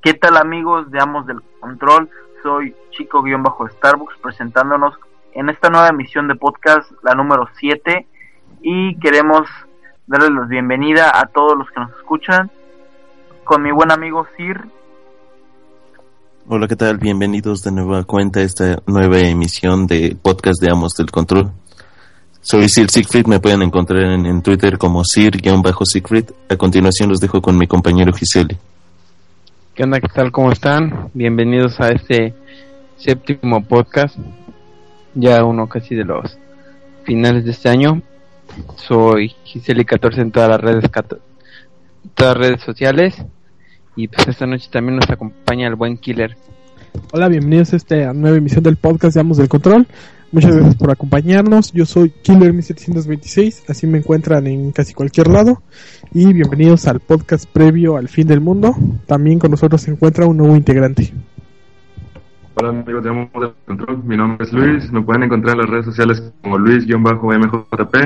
¿Qué tal amigos de Amos del Control? Soy Chico-Starbucks presentándonos en esta nueva emisión de podcast, la número 7, y queremos darles la bienvenida a todos los que nos escuchan con mi buen amigo Sir. Hola, ¿qué tal? Bienvenidos de nueva cuenta a esta nueva emisión de podcast de Amos del Control. Soy Sir Siegfried, me pueden encontrar en, Twitter como Sir-Siegfried. A continuación los dejo con mi compañero Gisele. ¿Qué onda? ¿Qué tal? ¿Cómo están? Bienvenidos a este séptimo podcast, ya uno casi de los finales de este año. Soy Giseli14 en todas las redes, todas las redes sociales y pues esta noche también nos acompaña el buen Killer. Hola, bienvenidos a esta nueva emisión del podcast de Amos del Control. Muchas gracias por acompañarnos. Yo soy Killer 1726, así me encuentran en casi cualquier lado. Y bienvenidos al podcast previo al fin del mundo. También con nosotros se encuentra un nuevo integrante. Hola amigos de Amos del Control, mi nombre es Luis. Me pueden encontrar en las redes sociales como Luis-MJP.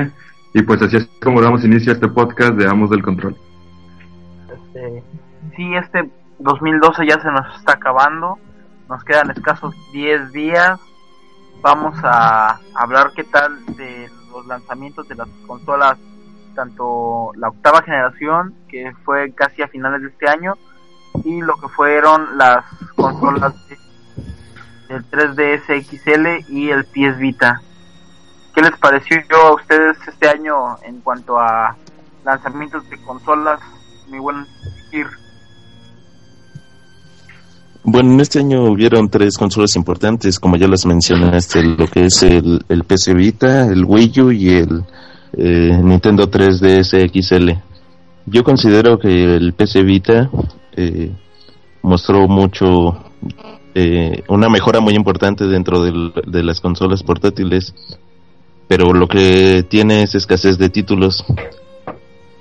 Y pues así es como damos inicio a este podcast de Amos del Control. Este, sí, este 2012 ya se nos está acabando. Nos quedan escasos 10 días vamos a hablar qué tal de los lanzamientos de las consolas, tanto la octava generación, que fue casi a finales de este año, y lo que fueron las consolas del 3DS XL y el PS Vita. ¿Qué les pareció a ustedes este año en cuanto a lanzamientos de consolas? Mi buen Kir. Bueno, en este año hubieron tres consolas importantes, como ya las mencionaste, lo que es el, el PC Vita, el Wii U y el eh, Nintendo 3DS XL. Yo considero que el PC Vita eh, mostró mucho, eh, una mejora muy importante dentro de las consolas portátiles, pero lo que tiene es escasez de títulos.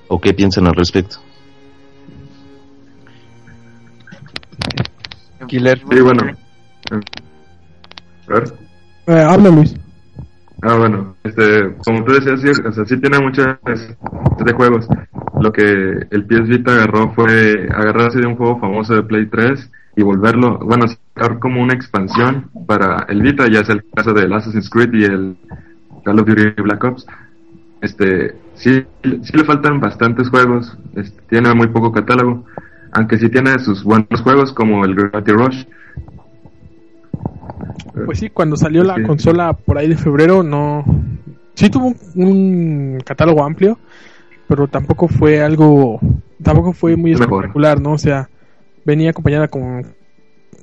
¿O qué piensan al respecto? Killer. Sí, bueno. A ver. Eh, habla Luis. Ah, bueno, este, como tú decías, sí, o sea, sí tiene muchos de juegos. Lo que el PS Vita agarró fue agarrarse de un juego famoso de Play 3 y volverlo, bueno, sacar como una expansión para el Vita, ya es el caso del Assassin's Creed y el Call of Duty Black Ops. Este, sí, sí le faltan bastantes juegos, este, tiene muy poco catálogo aunque sí tiene sus buenos juegos como el Gravity Rush. Pues sí, cuando salió la consola por ahí de febrero, no. Sí tuvo un, catálogo amplio, pero tampoco fue algo. Tampoco fue muy espectacular, ¿no? O sea, venía acompañada con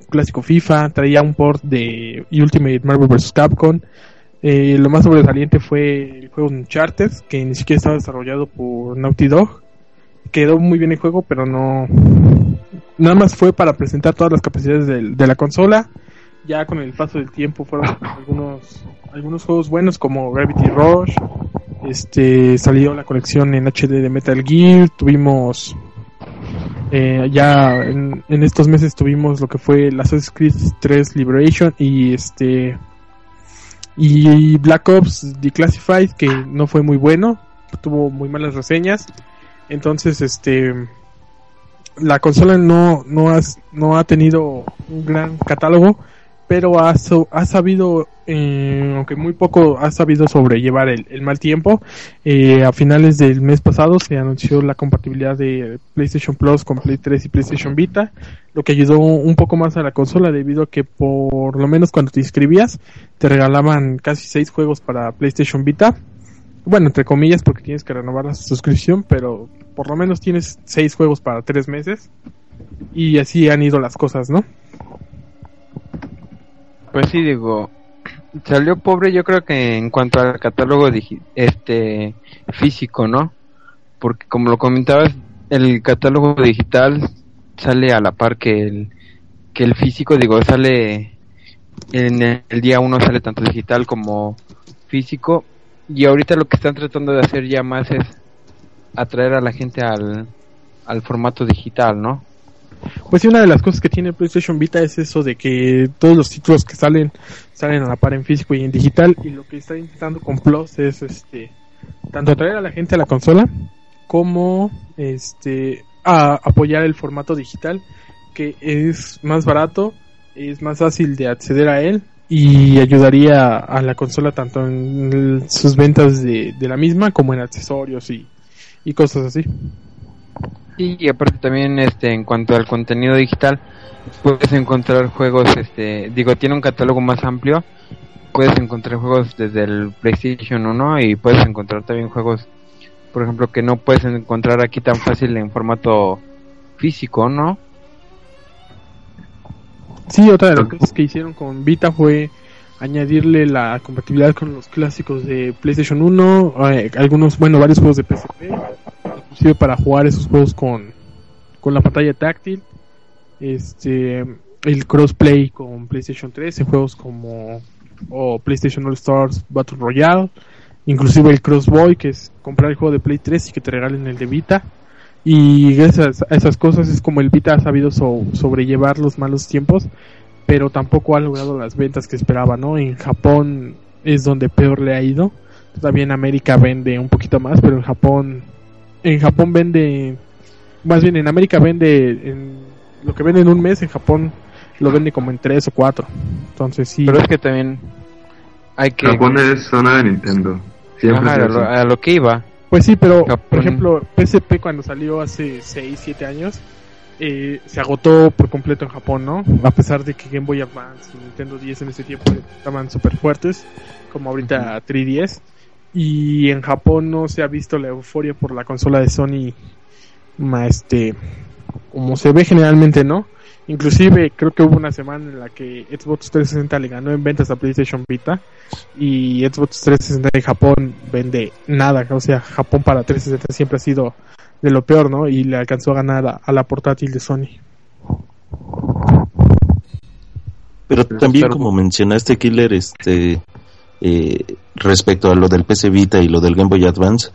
clásico FIFA, traía un port de Ultimate Marvel vs. Capcom. Eh, lo más sobresaliente fue el juego Uncharted, que ni siquiera estaba desarrollado por Naughty Dog quedó muy bien el juego, pero no. Nada más fue para presentar todas las capacidades de, la consola. Ya con el paso del tiempo fueron algunos algunos juegos buenos como Gravity Rush. Este salió la colección en HD de Metal Gear. Tuvimos eh, ya en, estos meses tuvimos lo que fue el Assassin's Creed 3 Liberation y este y Black Ops Declassified que no fue muy bueno, tuvo muy malas reseñas entonces, este, la consola no, no, no ha tenido un gran catálogo, pero ha, ha sabido, eh, aunque muy poco, ha sabido sobrellevar el, mal tiempo. Eh, a finales del mes pasado se anunció la compatibilidad de PlayStation Plus con Play 3 y PlayStation Vita, lo que ayudó un poco más a la consola debido a que por lo menos cuando te inscribías te regalaban casi seis juegos para PlayStation Vita bueno, entre comillas, porque tienes que renovar la suscripción, pero por lo menos tienes seis juegos para tres meses. Y así han ido las cosas, ¿no? Pues sí, digo, salió pobre yo creo que en cuanto al catálogo este físico, ¿no? Porque como lo comentabas, el catálogo digital sale a la par que el, que el físico, digo, sale en el día uno sale tanto digital como físico y ahorita lo que están tratando de hacer ya más es atraer a la gente al, al formato digital, ¿no? Pues sí, una de las cosas que tiene PlayStation Vita es eso de que todos los títulos que salen salen a la par en físico y en digital y lo que está intentando con Plus es este tanto atraer a la gente a la consola como este a apoyar el formato digital porque es más barato, es más fácil de acceder a él y ayudaría a la consola tanto en sus ventas de, la misma como en accesorios y, y cosas así. y aparte también este en cuanto al contenido digital puedes encontrar juegos este digo tiene un catálogo más amplio puedes encontrar juegos desde el PlayStation 1 y puedes encontrar también juegos por ejemplo que no puedes encontrar aquí tan fácil en formato físico no Sí, otra de las cosas que hicieron con Vita fue añadirle la compatibilidad con los clásicos de PlayStation 1, eh, algunos, bueno, varios juegos de PSP, inclusive para jugar esos juegos con, con la pantalla táctil, este, el crossplay con PlayStation 3 en juegos como o PlayStation All Stars Battle Royale, inclusive el Crossboy, que es comprar el juego de Play 3 y que te regalen el de Vita. Y gracias a esas cosas es como el Vita ha sabido sobrellevar los malos tiempos, pero tampoco ha logrado las ventas que esperaba, ¿no? En Japón es donde peor le ha ido. Todavía en América vende un poquito más, pero en Japón, en Japón vende, más bien en América vende, en, lo que vende en un mes, en Japón lo vende como en tres o cuatro. Entonces sí. Pero es que también hay que. Japón es zona de Nintendo. Siempre a lo que iba pues sí, pero por ejemplo, PSP cuando salió hace 6, 7 años, eh, se agotó por completo en Japón, ¿no? A pesar de que Game Boy Advance y Nintendo 10 en ese tiempo estaban súper fuertes, como ahorita 3DS. Y en Japón no se ha visto la euforia por la consola de Sony, este, como se ve generalmente, ¿no? Inclusive creo que hubo una semana en la que Xbox 360 le ganó en ventas a PlayStation Vita y Xbox 360 en Japón vende nada, o sea, Japón para 360 siempre ha sido de lo peor, ¿no? Y le alcanzó a ganar a, la portátil de Sony. Pero también como mencionaste Killer, este eh, respecto a lo del PC Vita y lo del Game Boy Advance,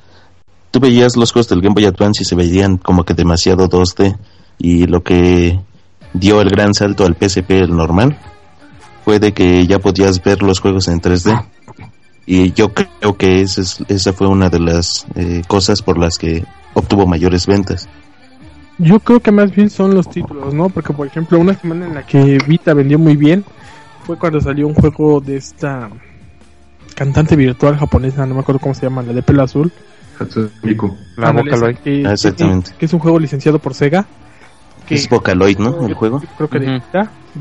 tú veías los juegos del Game Boy Advance y se veían como que demasiado 2D y lo que dio el gran salto al PSP el normal fue de que ya podías ver los juegos en 3D y yo creo que esa, esa fue una de las eh, cosas por las que obtuvo mayores ventas. Yo creo que más bien son los títulos, ¿no? Porque por ejemplo una semana en la que Vita vendió muy bien fue cuando salió un juego de esta cantante virtual japonesa, no me acuerdo cómo se llama, la de pelo azul. La Vocaloid. Que, Exactamente. que es un juego licenciado por Sega es Vocaloid, ¿no? El juego. Creo que de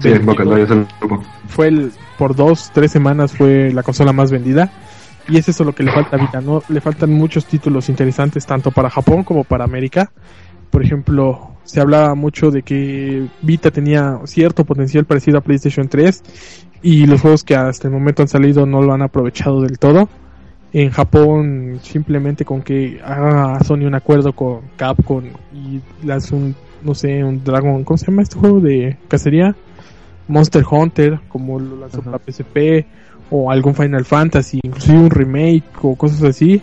Sí, Vocaloid es el Fue el, por dos, tres semanas fue la consola más vendida. Y es eso lo que le falta a Vita, ¿no? Le faltan muchos títulos interesantes tanto para Japón como para América. Por ejemplo, se hablaba mucho de que Vita tenía cierto potencial parecido a PlayStation 3 y los juegos que hasta el momento han salido no lo han aprovechado del todo. En Japón simplemente con que haga Sony un acuerdo con Capcom y lance un no sé, un Dragon, ¿cómo se llama este juego de cacería? Monster Hunter, como lo lanzó para PSP, o algún Final Fantasy, inclusive un remake o cosas así,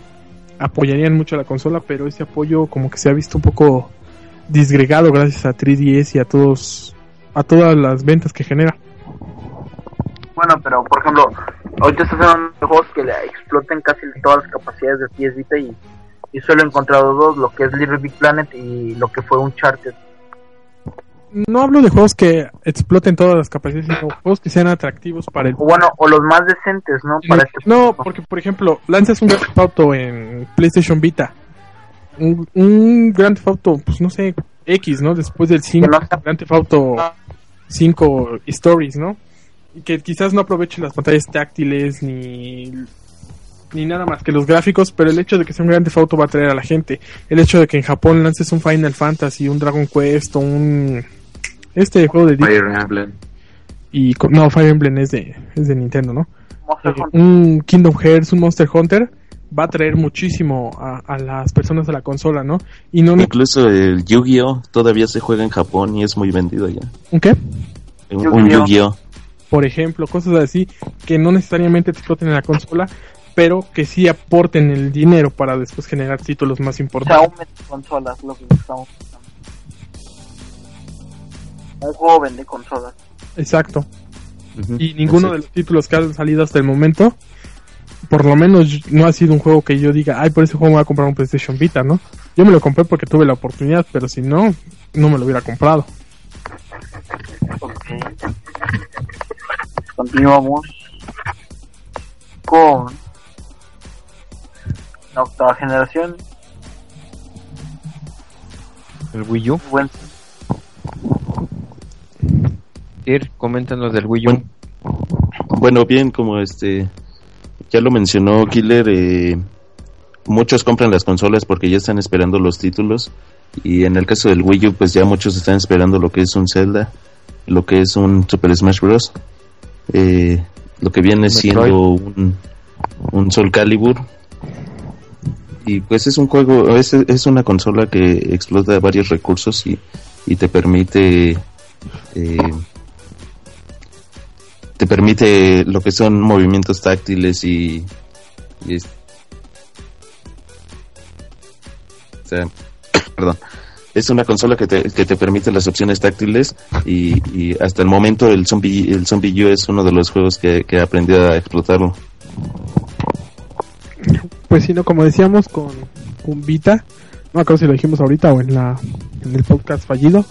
apoyarían mucho a la consola, pero ese apoyo como que se ha visto un poco disgregado gracias a 3DS y a todos, a todas las ventas que genera. Bueno, pero por ejemplo, ahorita estás hablando de juegos que le exploten casi todas las capacidades de PS Vita y, y solo he encontrado dos, lo que es Little Big Planet y lo que fue Uncharted no hablo de juegos que exploten todas las capacidades, sino juegos que sean atractivos para el. O bueno, o los más decentes, ¿no? Para este no, porque por ejemplo, lanzas un Grand Theft Auto en PlayStation Vita. Un, un Grand Theft Auto, pues no sé, X, ¿no? Después del 5, Grand Theft Auto 5 Stories, ¿no? Y que quizás no aproveche las pantallas táctiles ni ni nada más que los gráficos, pero el hecho de que sea un grande Theft va a atraer a la gente. El hecho de que en Japón lances un Final Fantasy, un Dragon Quest, un este juego de Fire Emblem. Y no, Fire Emblem es de, es de Nintendo, ¿no? Eh, un Kingdom Hearts, un Monster Hunter va a traer muchísimo a, las personas de la consola, ¿no? Y no Incluso el Yu-Gi-Oh todavía se juega en Japón y es muy vendido ya. ¿Un qué? Un, Yu-Gi-Oh. Por ejemplo, cosas así que no necesariamente exploten en la consola, pero que sí aporten el dinero para después generar títulos más importantes. O sea, consolas, lo que estamos un juego vende consolas. Exacto. Y ninguno de los títulos que han salido hasta el momento, por lo menos no ha sido un juego que yo diga, ay, por ese juego me voy a comprar un PlayStation Vita, ¿no? Yo me lo compré porque tuve la oportunidad, pero si no, no me lo hubiera comprado. Continuamos con la octava generación. El Wii U. Buen, Ir, coméntanos del Wii U. Bueno, bien, como este ya lo mencionó Killer, eh, muchos compran las consolas porque ya están esperando los títulos y en el caso del Wii U pues ya muchos están esperando lo que es un Zelda, lo que es un Super Smash Bros. Eh, lo que viene siendo un, un Soul Calibur y pues es un juego, es, es una consola que explota varios recursos y, y te permite eh, te permite lo que son movimientos táctiles y, y es- perdón es una consola que te, que te permite las opciones táctiles y, hasta el momento el zombie el zombie U es uno de los juegos que, que aprendí a explotarlo. Pues sí, no, como decíamos con, con Vita, no acuerdo si lo dijimos ahorita o en la en el podcast fallido,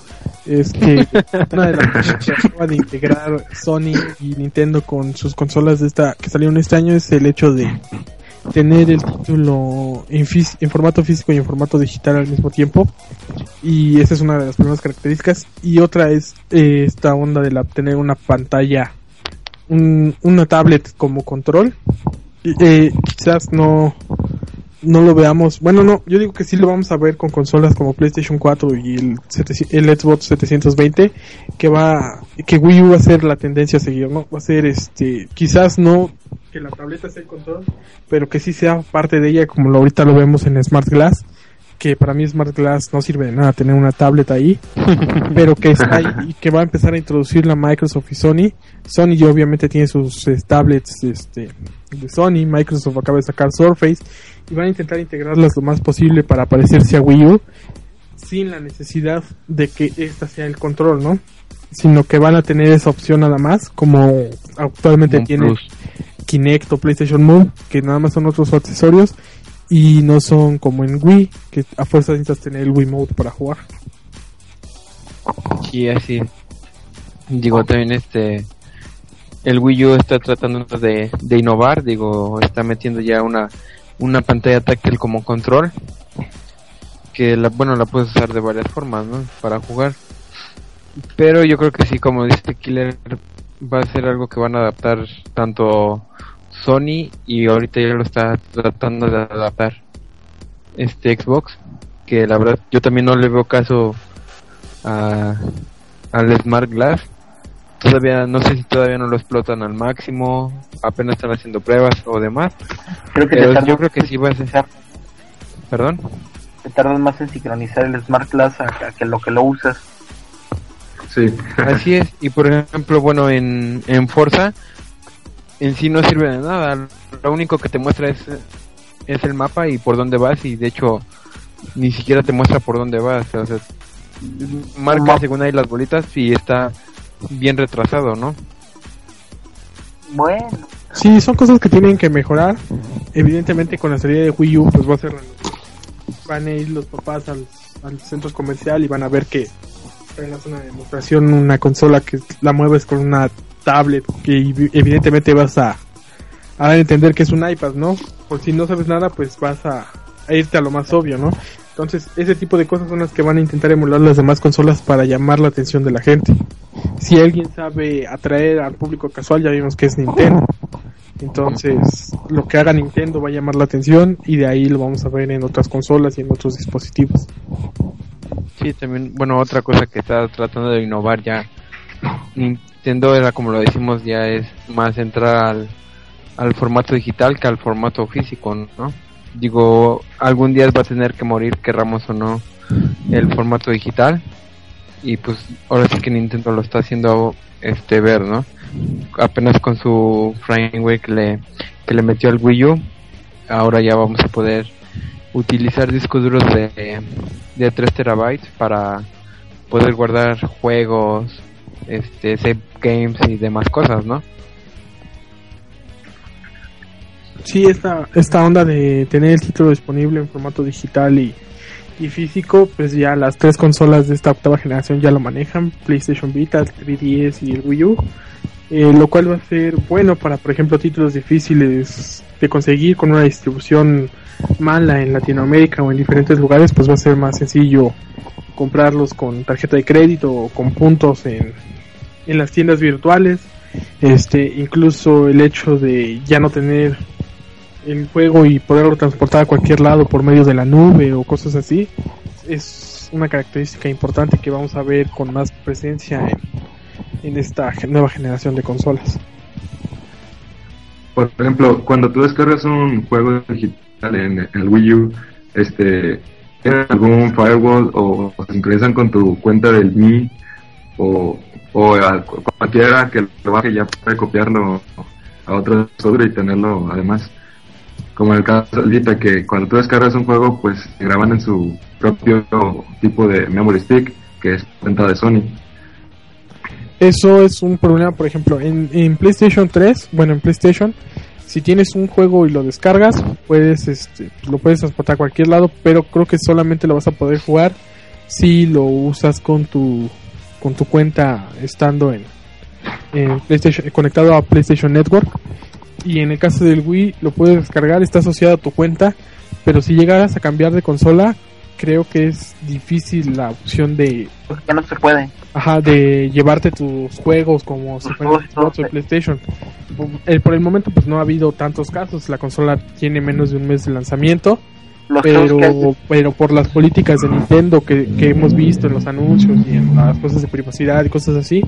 es que una de las cosas que acaba de integrar Sony y Nintendo con sus consolas de esta que salieron este año es el hecho de tener el título en, en formato físico y en formato digital al mismo tiempo. Y esa es una de las primeras características. Y otra es eh, esta onda de la tener una pantalla un- una tablet como control. Eh, quizás no no lo veamos. Bueno, no, yo digo que sí lo vamos a ver con consolas como PlayStation 4 y el, 700 el Xbox 720, que va, que Wii U va a ser la tendencia a seguir, ¿no? Va a ser este, quizás no que la tableta sea el control, pero que sí sea parte de ella, como lo, ahorita lo vemos en Smart Glass, que para mí Smart Glass no sirve de nada tener una tablet ahí, pero que está ahí y que va a empezar a introducir la Microsoft y Sony. Sony ya obviamente tiene sus eh, tablets este, de Sony, Microsoft acaba de sacar Surface y van a intentar integrarlas lo más posible para parecerse a Wii U sin la necesidad de que esta sea el control, ¿no? Sino que van a tener esa opción nada más, como actualmente tiene. Kinect o PlayStation Move, que nada más son otros accesorios y no son como en Wii, que a fuerza necesitas tener el Wii Mode para jugar. Sí, así. Digo, también este. El Wii U está tratando de, de innovar, digo, está metiendo ya una, una pantalla táctil como control. Que la, bueno, la puedes usar de varias formas, ¿no? Para jugar. Pero yo creo que sí, como dice Killer, va a ser algo que van a adaptar tanto Sony y ahorita ya lo está tratando de adaptar este Xbox. Que la verdad, yo también no le veo caso a, al Smart Glass. Todavía, no sé si todavía no lo explotan al máximo, apenas están haciendo pruebas o demás. creo que Pero yo creo que sí va a ser. sincronizar- Perdón. te tardas más en sincronizar el Smart Glass a, a que lo que lo usas. Sí. Así es, y por ejemplo, bueno, en, en Forza, en sí no sirve de nada. Lo único que te muestra es, es el mapa y por dónde vas, y de hecho, ni siquiera te muestra por dónde vas. O sea, marca según ahí las bolitas y está bien retrasado, ¿no? Bueno, Sí, son cosas que tienen que mejorar. Evidentemente con la salida de Wii U, pues va a ser la- van a ir los papás al, al centro comercial y van a ver que tengas una demostración, una consola que la mueves con una tablet que evi- evidentemente vas a, a entender que es un iPad, ¿no? Por si no sabes nada, pues vas a, a irte a lo más obvio, ¿no? Entonces, ese tipo de cosas son las que van a intentar emular las demás consolas para llamar la atención de la gente. Si alguien sabe atraer al público casual, ya vimos que es Nintendo. Entonces, lo que haga Nintendo va a llamar la atención y de ahí lo vamos a ver en otras consolas y en otros dispositivos. Sí, también, bueno, otra cosa que está tratando de innovar ya Nintendo era como lo decimos ya es más entrar al, formato digital que al formato físico, ¿no? Digo, algún día va a tener que morir, querramos o no, el formato digital y pues ahora sí que Nintendo lo está haciendo este ver, ¿no? Apenas con su framework que le, que le metió al Wii U, ahora ya vamos a poder utilizar discos duros de, de 3 terabytes para poder guardar juegos, este, save games y demás cosas, ¿no? Sí, esta, esta onda de tener el título disponible en formato digital y, Y físico, pues ya las tres consolas de esta octava generación ya lo manejan, PlayStation Vita, 3DS y el Wii U. Eh, lo cual va a ser bueno para, por ejemplo, títulos difíciles de conseguir con una distribución mala en Latinoamérica o en diferentes lugares, pues va a ser más sencillo comprarlos con tarjeta de crédito o con puntos en, en las tiendas virtuales. Este, incluso el hecho de ya no tener el juego y poderlo transportar a cualquier lado por medio de la nube o cosas así, es una característica importante que vamos a ver con más presencia en, en esta nueva generación de consolas. Por ejemplo, cuando tú descargas un juego digital en el Wii U, este, ¿tienen algún firewall o se sincronizan con tu cuenta del Mi o, o a cualquiera que lo baje ya puede copiarlo a otro software y tenerlo además? como en el caso Vita, que cuando tú descargas un juego, pues graban en su propio tipo de memory stick, que es cuenta de Sony. Eso es un problema, por ejemplo, en, en PlayStation 3, bueno, en PlayStation, si tienes un juego y lo descargas, puedes, este, lo puedes transportar a cualquier lado, pero creo que solamente lo vas a poder jugar si lo usas con tu, con tu cuenta estando en, en PlayStation, conectado a PlayStation Network. Y en el caso del Wii lo puedes descargar, está asociado a tu cuenta, pero si llegaras a cambiar de consola, creo que es difícil la opción de... Porque ya no se puede. Ajá, de llevarte tus juegos como si fuera Xbox o PlayStation. por el momento pues no ha habido tantos casos, la consola tiene menos de un mes de lanzamiento. pero, pero por las políticas de Nintendo que, que hemos visto en los anuncios y en las cosas de privacidad y cosas así,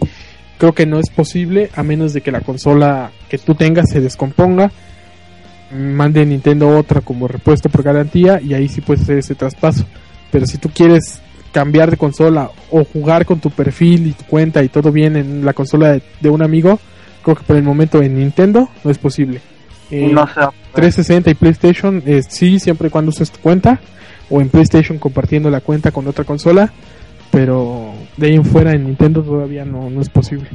creo que no es posible a menos de que la consola que tú tengas se descomponga mande Nintendo otra como repuesto por garantía y ahí sí puedes hacer ese traspaso. Pero si tú quieres cambiar de consola o jugar con tu perfil y tu cuenta y todo bien en la consola de, un amigo creo que por el momento en Nintendo no es posible. Eh, no 360 y PlayStation eh, sí siempre y cuando uses tu cuenta o en PlayStation compartiendo la cuenta con otra consola pero de ahí en fuera en Nintendo todavía no, no es posible.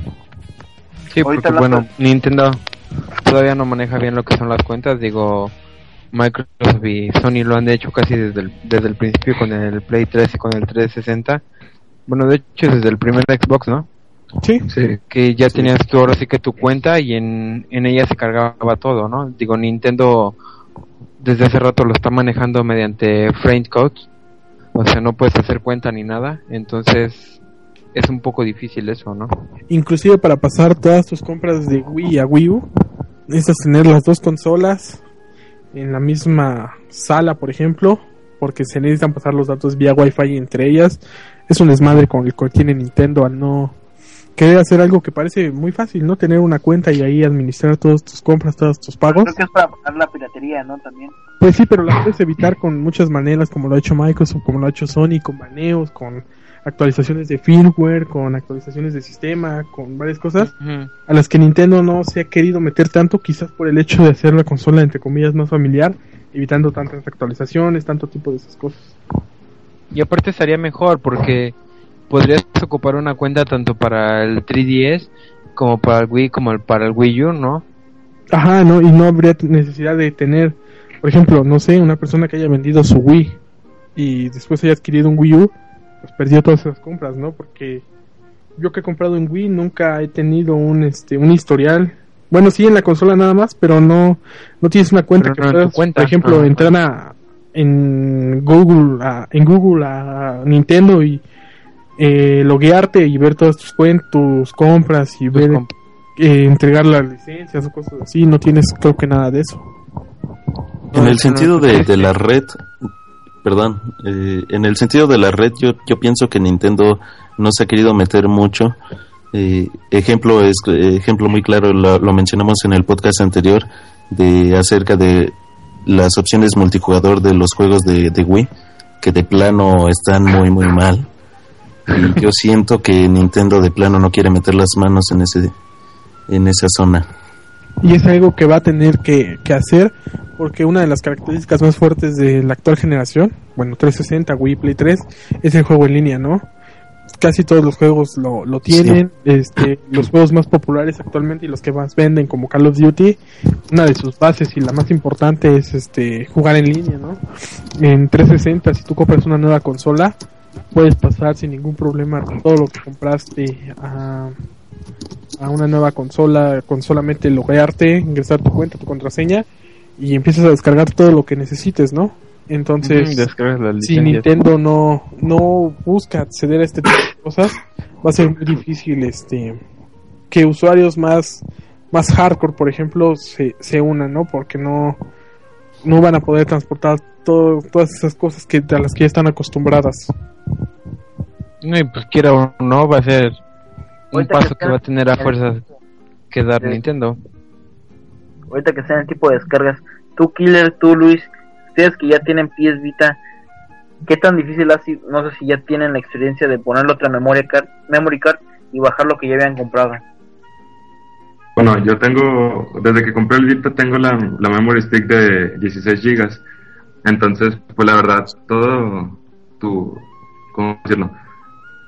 Sí, porque bueno, Nintendo todavía no maneja bien lo que son las cuentas, digo, Microsoft y Sony lo han hecho casi desde el, desde el principio con el Play 3 y con el 360. Bueno, de hecho desde el primer Xbox, ¿no? Sí. sí. Que ya tenías tú ahora sí que tu cuenta y en, en ella se cargaba todo, ¿no? Digo, Nintendo desde hace rato lo está manejando mediante frame codes o sea, no puedes hacer cuenta ni nada, entonces es un poco difícil eso, ¿no? Inclusive para pasar todas tus compras de Wii a Wii U, necesitas tener las dos consolas en la misma sala, por ejemplo, porque se necesitan pasar los datos vía Wi-Fi entre ellas. Es un desmadre con el que tiene Nintendo al no querer hacer algo que parece muy fácil, ¿no? Tener una cuenta y ahí administrar todas tus compras, todos tus pagos. Creo que es para pagar la piratería, ¿no? También. Pues sí, pero la puedes evitar con muchas maneras, como lo ha hecho Microsoft, como lo ha hecho Sony, con baneos, con actualizaciones de firmware, con actualizaciones de sistema, con varias cosas, a las que Nintendo no se ha querido meter tanto, quizás por el hecho de hacer la consola, entre comillas, más familiar, evitando tantas actualizaciones, tanto tipo de esas cosas. Y aparte estaría mejor porque podrías ocupar una cuenta tanto para el 3DS como para el Wii como para el Wii U, ¿no? Ajá, no, y no habría necesidad de tener, por ejemplo, no sé, una persona que haya vendido su Wii y después haya adquirido un Wii U, pues perdió todas esas compras, ¿no? Porque yo que he comprado en Wii nunca he tenido un este un historial. Bueno, sí en la consola nada más, pero no no tienes una cuenta que puedas, por ejemplo, entrar a en Google a, en Google a Nintendo y eh, loguearte y ver todas tus cuentas, tus compras y ver eh, entregar las licencias o cosas así, no tienes creo que nada de eso. En el sentido de, de la red, perdón, eh, en el sentido de la red yo, yo pienso que Nintendo no se ha querido meter mucho. Eh, ejemplo es ejemplo muy claro lo, lo, mencionamos en el podcast anterior de acerca de las opciones multijugador de los juegos de, de Wii que de plano están muy muy mal y yo siento que Nintendo de plano no quiere meter las manos en ese en esa zona. Y es algo que va a tener que, hacer porque una de las características más fuertes de la actual generación, bueno, 360, Wii, Play 3, es el juego en línea, ¿no? casi todos los juegos lo, lo tienen. Este, los juegos más populares actualmente y los que más venden, como Call of Duty, una de sus bases y la más importante es este jugar en línea, ¿no? En 360, si tú compras una nueva consola, puedes pasar sin ningún problema todo lo que compraste a, a una nueva consola con solamente loguearte, ingresar tu cuenta, tu contraseña y empiezas a descargar todo lo que necesites, ¿no? Entonces, si Nintendo no, no busca acceder a este tipo de cosas, va a ser muy difícil este que usuarios más, más hardcore, por ejemplo, se, se unan, ¿no? Porque no, no van a poder transportar todo, todas esas cosas que, a las que ya están acostumbradas. No, y pues quiera o no, va a ser un paso que, va a tener a fuerza que dar Nintendo. Ahorita que sean el tipo de descargas, tú Killer, tú Luis, ustedes que ya tienen pies Vita, ¿qué tan difícil ha sido? No sé si ya tienen la experiencia de ponerle otra memoria card, memory card y bajar lo que ya habían comprado. Bueno, yo tengo, desde que compré el Vita tengo la, la memory stick de 16 gigas. Entonces, pues la verdad, todo tu, ¿cómo decirlo?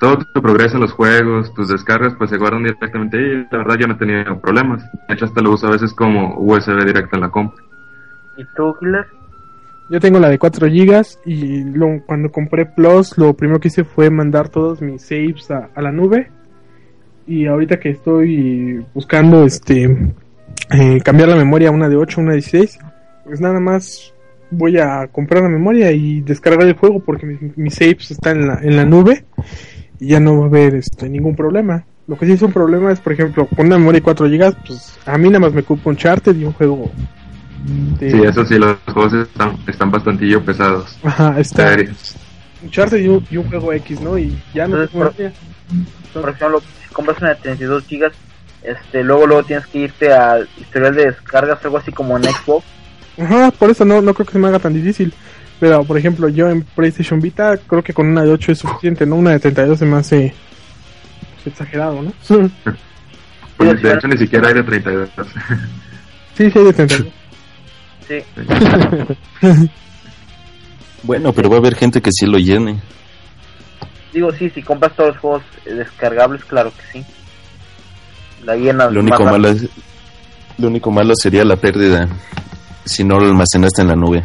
Todo tu progreso en los juegos, tus descargas, pues se guardan directamente ahí. La verdad, yo no he tenido problemas. De hecho, hasta lo uso a veces como USB directo en la compra. ¿Y tú, Killer? Yo tengo la de 4 GB y lo, cuando compré Plus, lo primero que hice fue mandar todos mis saves a, a la nube. Y ahorita que estoy buscando este eh, cambiar la memoria a una de 8, una de 16, pues nada más voy a comprar la memoria y descargar el juego porque mi, mi saves está en la, en la nube y ya no va a haber este, ningún problema. Lo que sí es un problema es, por ejemplo, con una memoria de 4 GB, pues a mí nada más me ocupa un charter y un juego. De... Sí, eso sí, los juegos están, están bastante pesados. Ajá, está. Un charter y un, y un, juego X, ¿no? Y ya no Entonces, por, por ejemplo, si compras una de 32 GB, este, luego luego tienes que irte al historial de descargas, algo así como en Xbox. Ajá, por eso no, no creo que se me haga tan difícil. Pero, por ejemplo, yo en PlayStation Vita creo que con una de 8 es suficiente, ¿no? Una de 32 se me hace pues, exagerado, ¿no? Pues, de hecho, ni siquiera hay de 32. sí, sí hay de 32. Sí. bueno, pero va a haber gente que sí lo llene. Digo, sí, si compras todos los juegos descargables, claro que sí. La llenas lo único malo es, Lo único malo sería la pérdida si no lo almacenaste en la nube.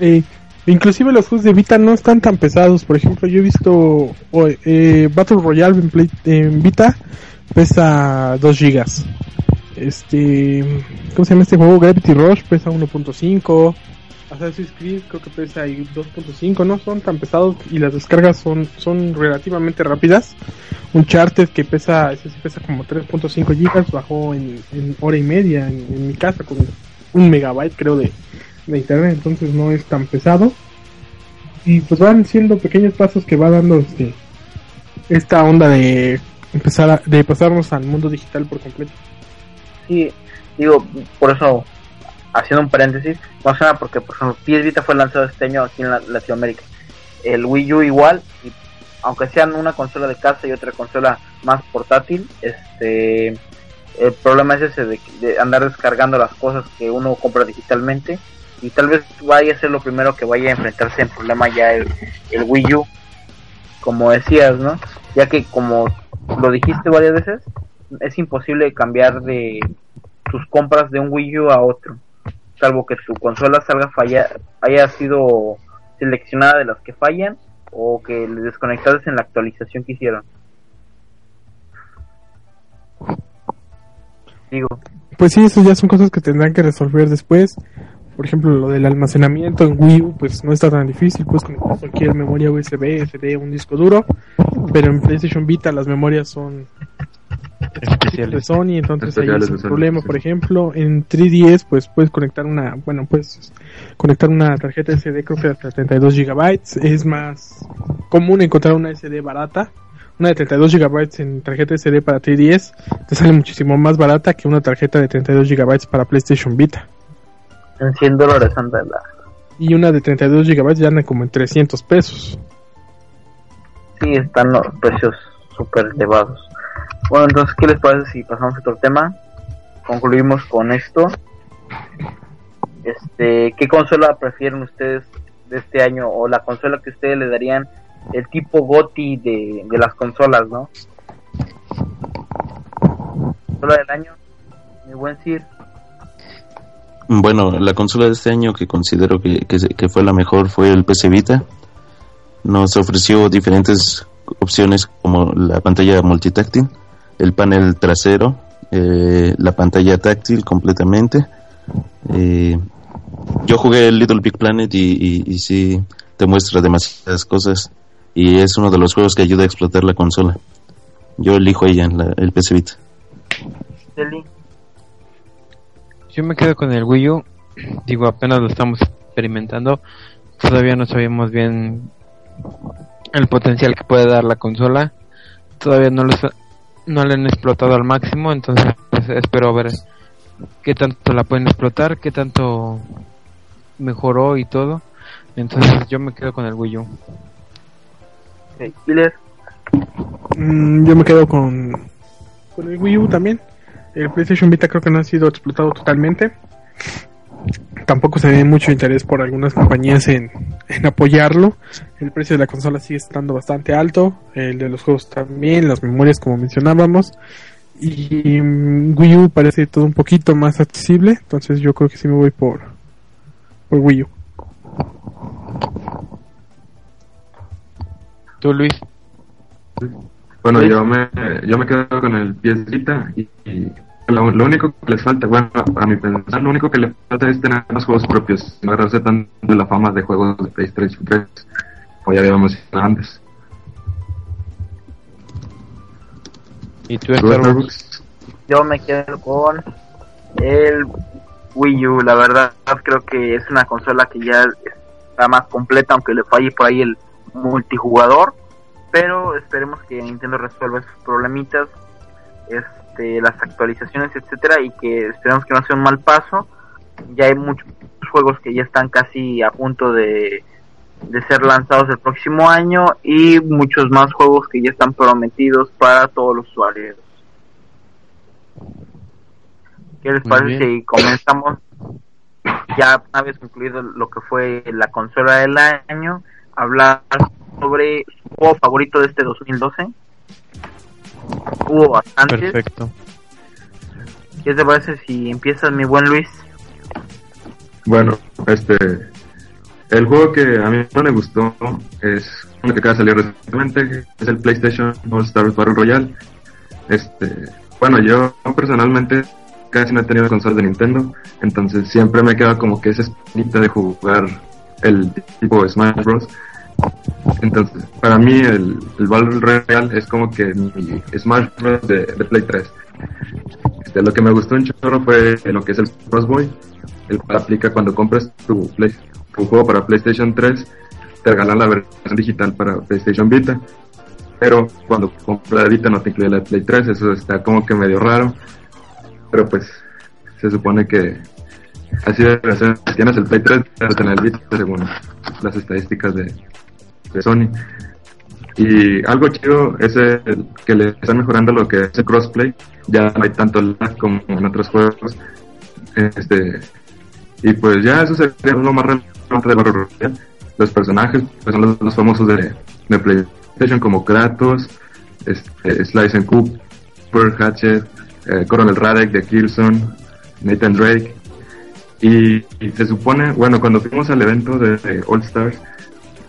Eh, inclusive los juegos de Vita no están tan pesados. Por ejemplo, yo he visto eh, Battle Royale en, Vita pesa 2 gigas. Este, ¿cómo se llama este juego? Gravity Rush pesa 1.5. Assassin's Creed creo que pesa 2.5, no son tan pesados y las descargas son son relativamente rápidas. Un Charter que pesa, ese pesa como 3.5 gigas, bajó en, en, hora y media en, en mi casa con un megabyte creo de, de internet, entonces no es tan pesado. Y pues van siendo pequeños pasos que va dando este esta onda de empezar a, de pasarnos al mundo digital por completo. Sí, digo, por eso haciendo un paréntesis, más nada porque por ejemplo PS Vita fue lanzado este año aquí en la, Latinoamérica. El Wii U igual, y aunque sean una consola de casa y otra consola más portátil, este el problema es ese de, de, andar descargando las cosas que uno compra digitalmente y tal vez vaya a ser lo primero que vaya a enfrentarse en problema ya el, el Wii U como decías no ya que como lo dijiste varias veces es imposible cambiar de tus compras de un Wii U a otro salvo que tu consola salga falla haya sido seleccionada de las que fallan o que le desconectadas en la actualización que hicieron. Digo. Pues sí eso ya son cosas que tendrán que resolver después por ejemplo lo del almacenamiento en Wii U pues no está tan difícil pues con cualquier memoria USB SD un disco duro pero en PlayStation Vita las memorias son especiales. de Sony entonces ahí es un problema. por ejemplo en 3DS pues puedes conectar una bueno pues conectar una tarjeta SD creo que hasta 32 gigabytes. Es más común encontrar una SD barata. Una de 32 GB en tarjeta SD para 3DS te sale muchísimo más barata que una tarjeta de 32 GB para PlayStation Vita. En 100 dólares anda la... Y una de 32 GB ya anda como en 300 pesos. Sí, están los precios súper elevados. Bueno, entonces, ¿qué les parece si pasamos a otro tema? Concluimos con esto. Este, ¿Qué consola prefieren ustedes de este año o la consola que ustedes le darían el tipo GOTI de, de las consolas, ¿no? Consola del año, mi buen Sir. Bueno, la consola de este año que considero que, que, fue la mejor fue el PC Vita. Nos ofreció diferentes opciones como la pantalla multitáctil, el panel trasero, eh, la pantalla táctil completamente. Eh, yo jugué Little Big Planet y, sí te muestra demasiadas cosas y es uno de los juegos que ayuda a explotar la consola. Yo elijo ella, en el PC Vita. Yo me quedo con el Wii U. Digo, apenas lo estamos experimentando. Todavía no sabemos bien el potencial que puede dar la consola. Todavía no, lo, no le han explotado al máximo, entonces pues, espero ver qué tanto la pueden explotar, qué tanto mejoró y todo. Entonces yo me quedo con el Wii U. Mm, yo me quedo con, con el Wii U también. El PlayStation Vita creo que no ha sido explotado totalmente. Tampoco se ve mucho interés por algunas compañías en, en apoyarlo. El precio de la consola sigue estando bastante alto. El de los juegos también, las memorias como mencionábamos. Y mm, Wii U parece todo un poquito más accesible. Entonces yo creo que sí me voy por, por Wii U. ¿Tú, Luis? Bueno, yo me, yo me quedo con el PS Vita y, lo, único que les falta, bueno, a mi pensar, lo único que le falta es tener los juegos propios, no agarrarse tanto de la fama de juegos de PlayStation 3, como ya habíamos dicho antes. ¿Y tú, Yo me quedo con el Wii U, la verdad creo que es una consola que ya está más completa, aunque le falle por ahí el multijugador, pero esperemos que Nintendo resuelva esos problemitas, este, las actualizaciones, etcétera, y que esperemos que no sea un mal paso. Ya hay muchos juegos que ya están casi a punto de, de ser lanzados el próximo año y muchos más juegos que ya están prometidos para todos los usuarios. ¿Qué les parece si comenzamos ya una vez concluido lo que fue la consola del año, hablar sobre su juego favorito de este 2012? Hubo bastante. Perfecto. ¿Qué te parece si empiezas, mi buen Luis? Bueno, este. El juego que a mí no me gustó es uno que acaba de salir recientemente, es el PlayStation All Stars Battle Royale. Este, bueno, yo personalmente casi no he tenido consolas de Nintendo, entonces siempre me queda como que esa espinita de jugar el tipo Smash Bros. Entonces, para mí el, el Battle Royale es como que mi Smash Bros. de, Play 3. Este, lo que me gustó un chorro fue lo que es el Crossboy, el cual aplica cuando compras tu, Play, tu juego para PlayStation 3, te regalan la versión digital para PlayStation Vita. Pero cuando compras la Vita no te incluye la Play 3, eso está como que medio raro pero pues se supone que así debe ser. Tienes el Play 3, debes tener el Vita según las estadísticas de, de Sony. Y algo chido es el, que le están mejorando lo que es el crossplay. Ya no hay tanto lag como en otros juegos. Este, y pues ya eso sería lo más relevante de la Los personajes pues son los, famosos de, de, PlayStation como Kratos, este, Slice and Cooper, Hatchet, eh, Coronel Radek de Killzone, Nathan Drake. Y, se supone, bueno, cuando fuimos al evento de, All Stars,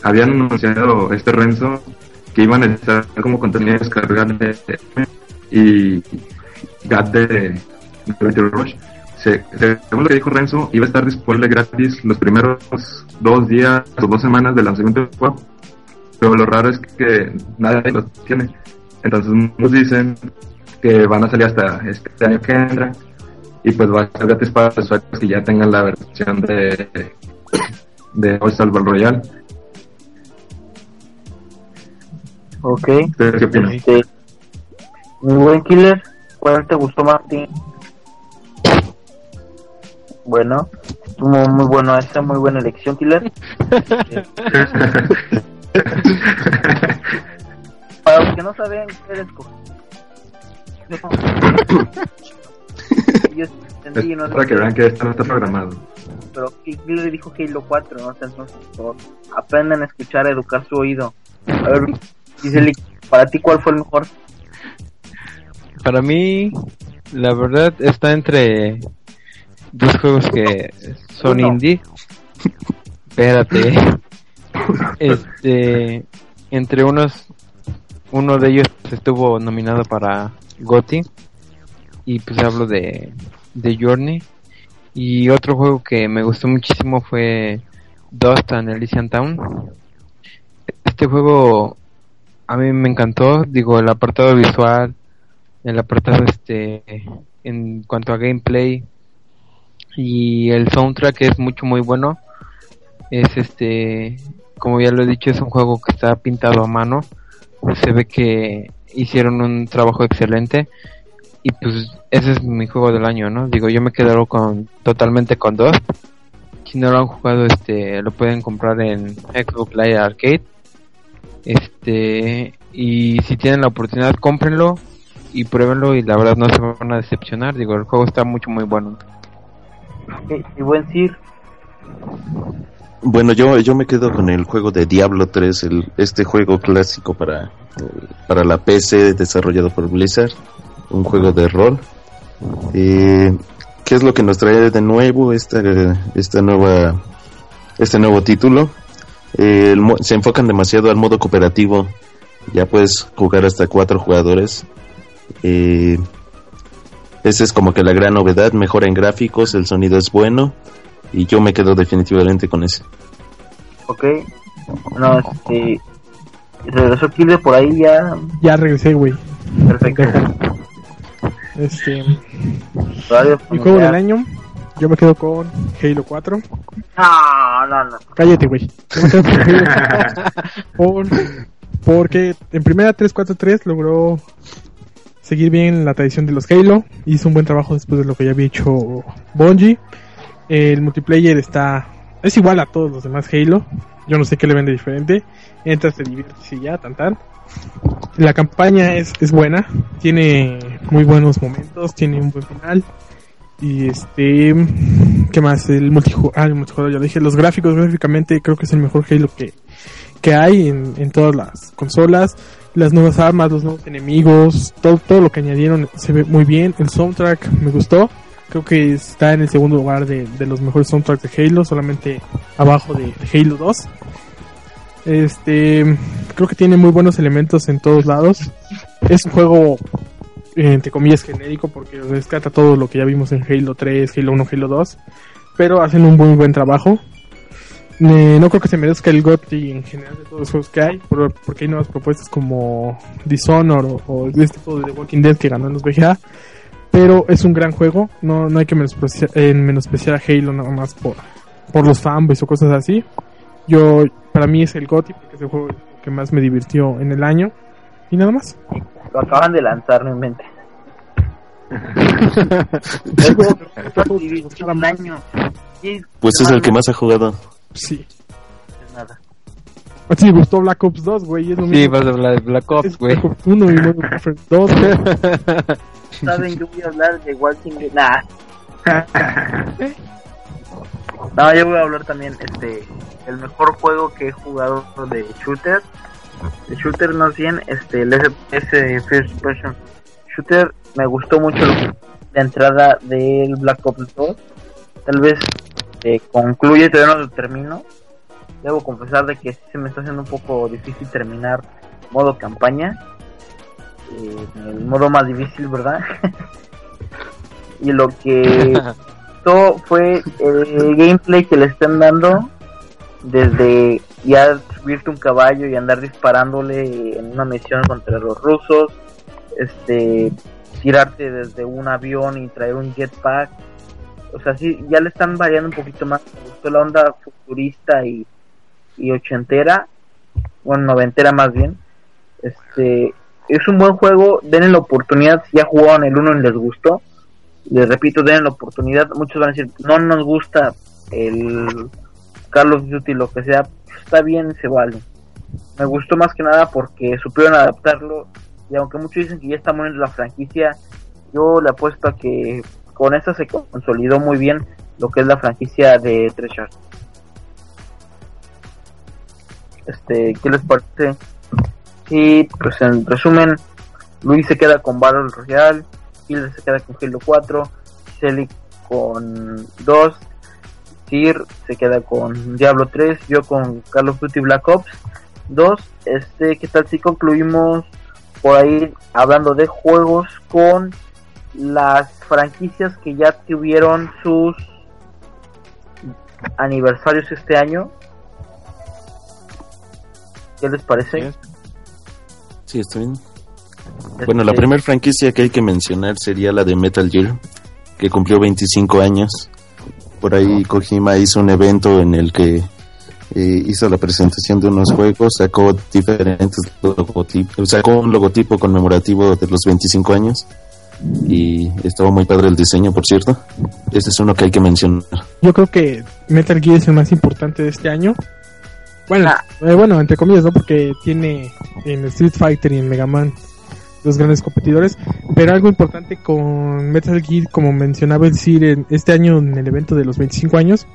habían anunciado este Renzo que iban a estar como contenido descargable y GAT de, de Rush. según lo que dijo Renzo, iba a estar disponible gratis los primeros dos días o dos semanas del lanzamiento del juego. Pero lo raro es que nadie lo tiene. Entonces nos dicen que van a salir hasta este año que entra y pues va a ser gratis para los usuarios que ya tengan la versión de de All Royal. Ok. qué opinan? Este, muy buen killer. ¿Cuál te gustó más Bueno, estuvo muy bueno esta, muy buena elección, killer. Para los que no saben, ¿qué para que vean que esto no está programado. Pero le dijo Halo 4, ¿no? Entonces, aprendan a escuchar, a educar su oído. A ver, Giseli, para ti, ¿cuál fue el mejor? Para mí, la verdad, está entre dos juegos que son indie. Espérate. Este, entre unos, uno de ellos estuvo nominado para GOTY y pues hablo de, de Journey y otro juego que me gustó muchísimo fue Dust and Elysian Town. Este juego a mí me encantó, digo, el apartado visual, el apartado este en cuanto a gameplay y el soundtrack es mucho muy bueno. Es este, como ya lo he dicho, es un juego que está pintado a mano. Se ve que hicieron un trabajo excelente y pues ese es mi juego del año, ¿no? Digo, yo me quedo con totalmente con dos. Si no lo han jugado, este, lo pueden comprar en Xbox Live Arcade. Este, y si tienen la oportunidad, cómprenlo y pruébenlo y la verdad no se van a decepcionar. Digo, el juego está mucho muy bueno. y buen Sir. Bueno, yo, yo me quedo con el juego de Diablo 3, el, este juego clásico para, para la PC desarrollado por Blizzard un juego de rol. Eh, ¿Qué es lo que nos trae de nuevo esta, esta nueva, este nuevo título? Eh, se enfocan demasiado al modo cooperativo. Ya puedes jugar hasta cuatro jugadores. Eh, esa es como que la gran novedad. Mejora en gráficos, el sonido es bueno. Y yo me quedo definitivamente con ese. Ok. No, este. ¿Regresó Kille por ahí ya? Ya regresé, güey. Perfecto. Este. Mi juego del año. Yo me quedo con Halo 4. No, no, no. Cállate, güey. Por, porque en primera 343 logró seguir bien la tradición de los Halo. Hizo un buen trabajo después de lo que ya había hecho Bungie. El multiplayer está. Es igual a todos los demás Halo. Yo no sé qué le vende diferente. Entras, te diviertes y ya, tan tan. La campaña es, es buena, tiene muy buenos momentos, tiene un buen final. Y este, ¿qué más? El multijugador, ah, el multijugador, ya dije, los gráficos gráficamente creo que es el mejor Halo que, que hay en, en todas las consolas. Las nuevas armas, los nuevos enemigos, todo, todo lo que añadieron se ve muy bien. El soundtrack me gustó. Creo que está en el segundo lugar de, de los mejores soundtracks de Halo, solamente abajo de Halo 2. Este, creo que tiene muy buenos elementos en todos lados. Es un juego, entre comillas, genérico porque rescata todo lo que ya vimos en Halo 3, Halo 1, Halo 2. Pero hacen un muy buen trabajo. Eh, no creo que se merezca el GOTY en general de todos los juegos que hay, porque hay nuevas propuestas como Dishonor o, este tipo de The Walking Dead que ganó en los VGA. Pero es un gran juego, no, no hay que menospreciar, eh, menospreciar a Halo nada más por, por los fanboys o cosas así. Yo, para mí es el GOTY porque es el juego que más me divirtió en el año. Y nada más. Lo acaban de lanzar, no mente. pues es el que más ha jugado. Sí. Nada. Ti me gustó Black Ops 2, güey. Es lo sí, vas a hablar de Black Ops, güey. Black Ops 1 y Modern Warfare 2. Saben, yo voy a hablar de Walking Dead. Nah. No, yo voy a hablar también, este, el mejor juego que he jugado de shooter. De shooter no 100, este, el ese First Person Shooter me gustó mucho la entrada del Black Ops 2. Tal vez eh, concluye, todavía no lo termino. Debo confesar de que se me está haciendo un poco difícil terminar modo campaña. Eh, el modo más difícil, ¿verdad? y lo que fue el gameplay que le están dando desde ya subirte un caballo y andar disparándole en una misión contra los rusos, este tirarte desde un avión y traer un jetpack. O sea, sí, ya le están variando un poquito más. Me gustó la onda futurista y, y ochentera, bueno, noventera más bien. Este, es un buen juego, denle la oportunidad si ya jugaron el uno y les gustó les repito, den la oportunidad. Muchos van a decir, no nos gusta el Carlos Duty, lo que sea, está bien, se vale. Me gustó más que nada porque supieron adaptarlo. Y aunque muchos dicen que ya está muriendo la franquicia, yo le apuesto a que con esto se consolidó muy bien lo que es la franquicia de Treasure. Este, ¿qué les parece? Y pues en resumen, Luis se queda con Battle Royale, Hilde se queda con Halo 4, Selly con 2, Se queda con Diablo 3, yo con Call of Duty Black Ops 2. Este, ¿qué tal si concluimos por ahí hablando de juegos con las franquicias que ya tuvieron sus aniversarios este año? ¿Qué les parece? Sí, está bien. Bueno, la este, primera franquicia que hay que mencionar sería la de Metal Gear, que cumplió 25 años. Por ahí Kojima hizo un evento en el que eh, hizo la presentación de unos juegos, sacó diferentes logotipos, sacó un logotipo conmemorativo de los 25 años y estaba muy padre el diseño, por cierto. Este es uno que hay que mencionar. Yo creo que Metal Gear es el más importante de este año. Bueno, ah. eh, bueno, entre comillas, ¿no? Porque tiene en Street Fighter y en Mega Man los grandes competidores. Pero algo importante con Metal Gear, como mencionaba el CIR en este año en el evento de los 25 años,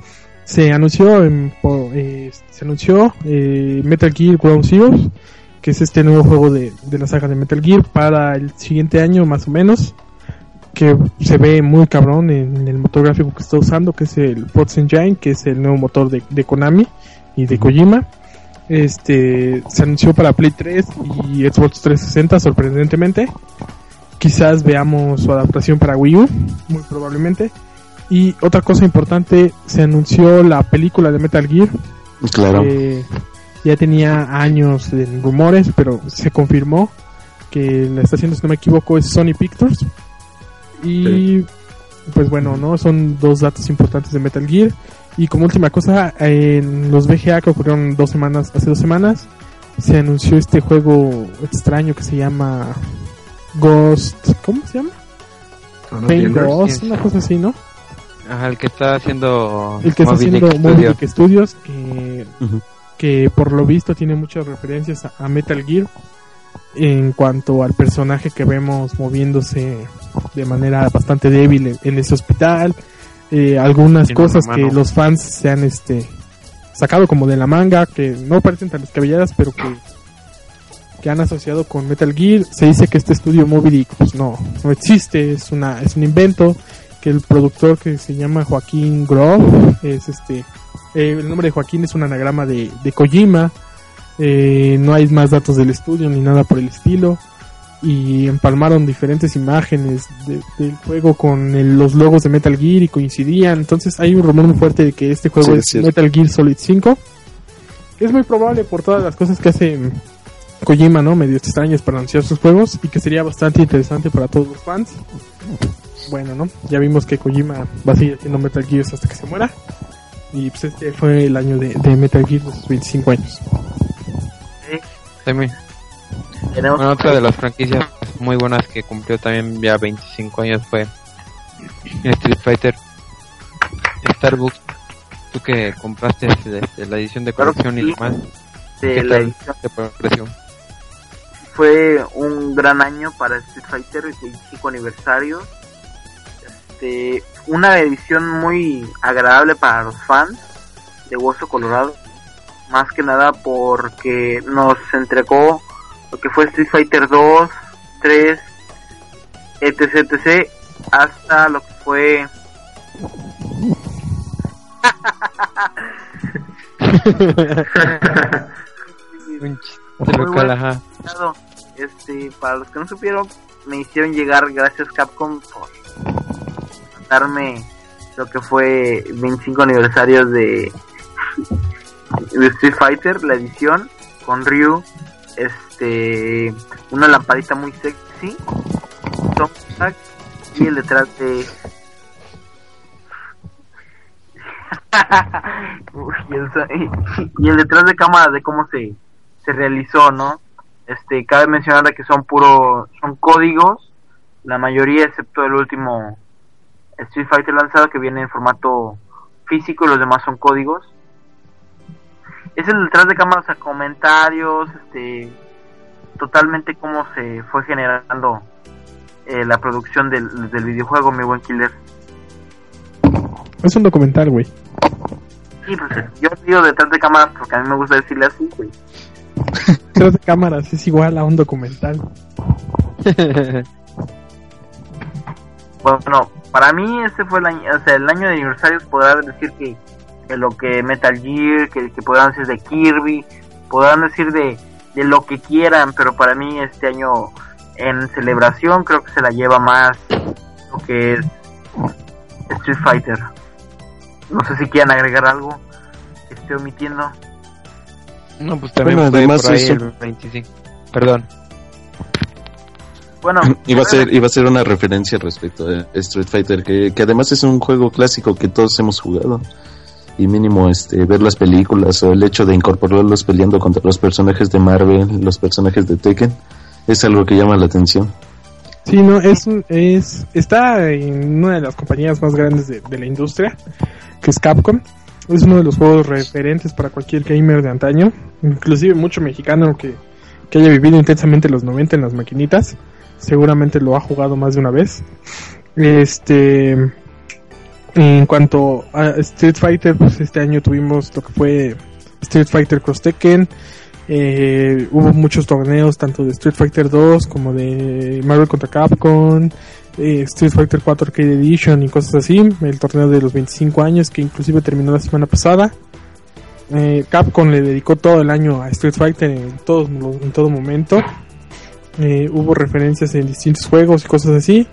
se anunció eh, se anunció eh, Metal Gear Ground Zero, que es este nuevo juego de, la saga de Metal Gear para el siguiente año más o menos que se ve muy cabrón en, el motor gráfico que está usando que es el Fox Engine que es el nuevo motor de, de Konami y de Kojima este se anunció para Play 3 y Xbox 360 sorprendentemente. Quizás veamos su adaptación para Wii U, muy probablemente. Y otra cosa importante, se anunció la película de Metal Gear. Claro. ya tenía años en rumores, pero se confirmó que la está haciendo, si no me equivoco, es Sony Pictures. Y pues bueno, ¿no? Son dos datos importantes de Metal Gear. Y como última cosa, en los VGA que ocurrieron dos semanas, hace dos semanas, se anunció este juego extraño que se llama Ghost. ¿Cómo se llama? Pain Ghost, una cosa así, ¿no? Ajá, el que está haciendo. El que está haciendo Movidic Studios, que, que por lo visto tiene muchas referencias a, Metal Gear en cuanto al personaje que vemos moviéndose de manera bastante débil en ese hospital eh, algunas cosas que los fans se han este sacado como de la manga, que no parecen tan descabelladas, pero que, que han asociado con Metal Gear. Se dice que este estudio móvil pues no, no existe, es una, es un invento, que el productor que se llama Joaquín Grove es este, eh, el nombre de Joaquín es un anagrama de, de Kojima, eh, no hay más datos del estudio ni nada por el estilo y empalmaron diferentes imágenes del juego con los logos de Metal Gear y coincidían. Entonces hay un rumor muy fuerte de que este juego es, Metal Gear Solid 5. Es muy probable por todas las cosas que hace Kojima, ¿no? Medio extrañas para anunciar sus juegos y que sería bastante interesante para todos los fans. Bueno, ¿no? Ya vimos que Kojima va a seguir haciendo Metal Gear hasta que se muera. Y pues este fue el año de, Metal Gear, los 25 años. Sí otra de las franquicias muy buenas que cumplió también ya 25 años fue Street Fighter Starbucks. Tú que compraste este, la edición de colección y demás. De la edición. Fue un gran año para Street Fighter, el 25 aniversario. Este, una edición muy agradable para los fans de Hueso Colorado. Más que nada porque nos entregó lo que fue Street Fighter 2, 3, etc, etc, hasta lo que fue... este, para los que no supieron, me hicieron llegar gracias Capcom por darme lo que fue 25 aniversarios de, de Street Fighter, la edición, con Ryu, este una lamparita muy sexy y el detrás de y, el, detrás de cámara de cómo se, se realizó no este cabe mencionar que son puro son códigos la mayoría excepto el último Street Fighter lanzado que viene en formato físico y los demás son códigos. Es el detrás de cámaras a comentarios este totalmente cómo se fue generando eh, la producción del, videojuego, mi buen killer. Es un documental, güey. Sí, pues yo digo detrás de cámaras porque a mí me gusta decirle así, güey. Detrás de cámaras es igual a un documental. bueno, para mí este fue el año, o sea, el año de aniversarios podrá decir que, que lo que Metal Gear, que, que podrán decir de Kirby, podrán decir de, de lo que quieran, pero para mí este año en celebración creo que se la lleva más lo que es Street Fighter. No sé si quieren agregar algo que esté omitiendo. No, pues también bueno, además por ahí el 25. Perdón. Bueno, iba a ser iba a ser una referencia respecto a Street Fighter que, que además es un juego clásico que todos hemos jugado y mínimo este ver las películas o el hecho de incorporarlos peleando contra los personajes de Marvel, los personajes de Tekken es algo que llama la atención. Sí, no, es, es está en una de las compañías más grandes de, de la industria, que es Capcom. Es uno de los juegos referentes para cualquier gamer de antaño, inclusive mucho mexicano que, que haya vivido intensamente los 90 en las maquinitas, seguramente lo ha jugado más de una vez. Este, en cuanto a Street Fighter, pues este año tuvimos lo que fue Street Fighter Cross Tekken, eh, hubo muchos torneos tanto de Street Fighter 2 como de Marvel contra Capcom, eh, Street Fighter 4 Arcade Edition y cosas así. El torneo de los 25 años que inclusive terminó la semana pasada. Eh, Capcom le dedicó todo el año a Street Fighter en todo, en todo momento. Eh, hubo referencias en distintos juegos y cosas así.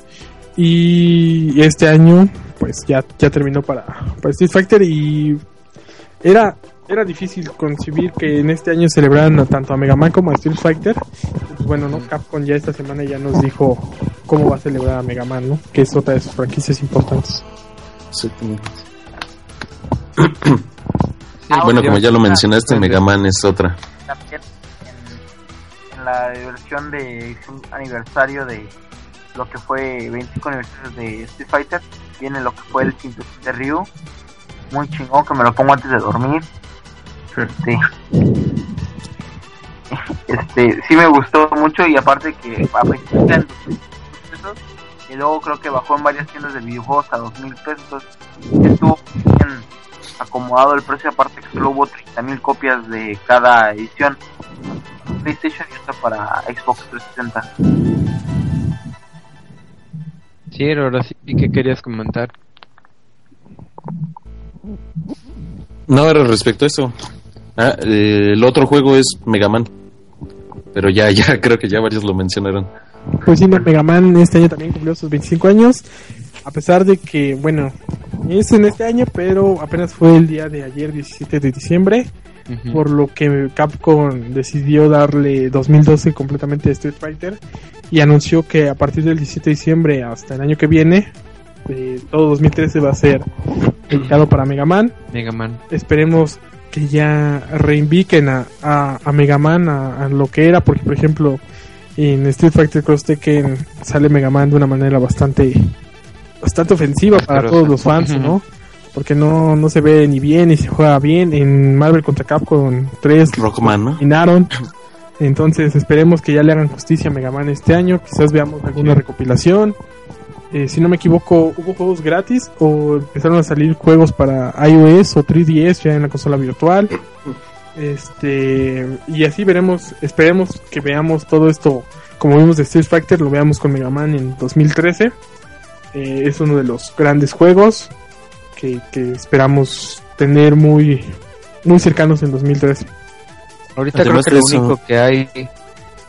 Y este año, pues ya, ya terminó para, para Street Fighter y era era difícil concebir que en este año celebraran tanto a Mega Man como a Street Fighter. Pues bueno, ¿no? Capcom ya esta semana ya nos dijo cómo va a celebrar a Mega Man, ¿no? Que es otra de sus franquicias importantes. bueno, como ya lo mencionaste, Mega Man es otra. En, la versión de aniversario de lo que fue 25 aniversario de Street Fighter, viene lo que fue el cinturón de Ryu. Muy chingón que me lo pongo antes de dormir Sí. Este, sí me gustó mucho y aparte que a y luego creo que bajó en varias tiendas de videojuegos a dos mil pesos. Estuvo bien acomodado el precio, aparte que solo hubo 30 mil copias de cada edición. PlayStation y otra para Xbox 360. Sí, ahora sí, ¿qué querías comentar? No, era respecto a eso. Ah, eh, el otro juego es Mega Man. Pero ya, ya, creo que ya varios lo mencionaron. Pues sí, Mega Man este año también cumplió sus 25 años. A pesar de que, bueno, es en este año, pero apenas fue el día de ayer, 17 de diciembre. Por lo que Capcom decidió darle 2012 completamente a Street Fighter. Y anunció que a partir del 17 de diciembre hasta el año que viene, eh, todo 2013 va a ser dedicado para Mega Man. Mega Man. Esperemos que ya reinviquen a, a, Mega Man a, lo que era, porque por ejemplo en Street Fighter Cross Tekken sale Mega Man de una manera bastante bastante ofensiva para todos los fans, ¿no? Porque no, no se ve ni bien ni se juega bien. En Marvel contra Capcom 3 Rockman, ¿no? Entonces esperemos que ya le hagan justicia a Mega Man este año. Quizás veamos alguna recopilación. Eh, si no me equivoco, hubo juegos gratis o empezaron a salir juegos para iOS o 3DS ya en la consola virtual. Este, y así veremos, esperemos que veamos todo esto como vimos de Street Fighter, lo veamos con Mega Man en 2013. Eh, es uno de los grandes juegos que, que esperamos tener muy, muy cercanos en 2013. Ahorita creo que lo único que hay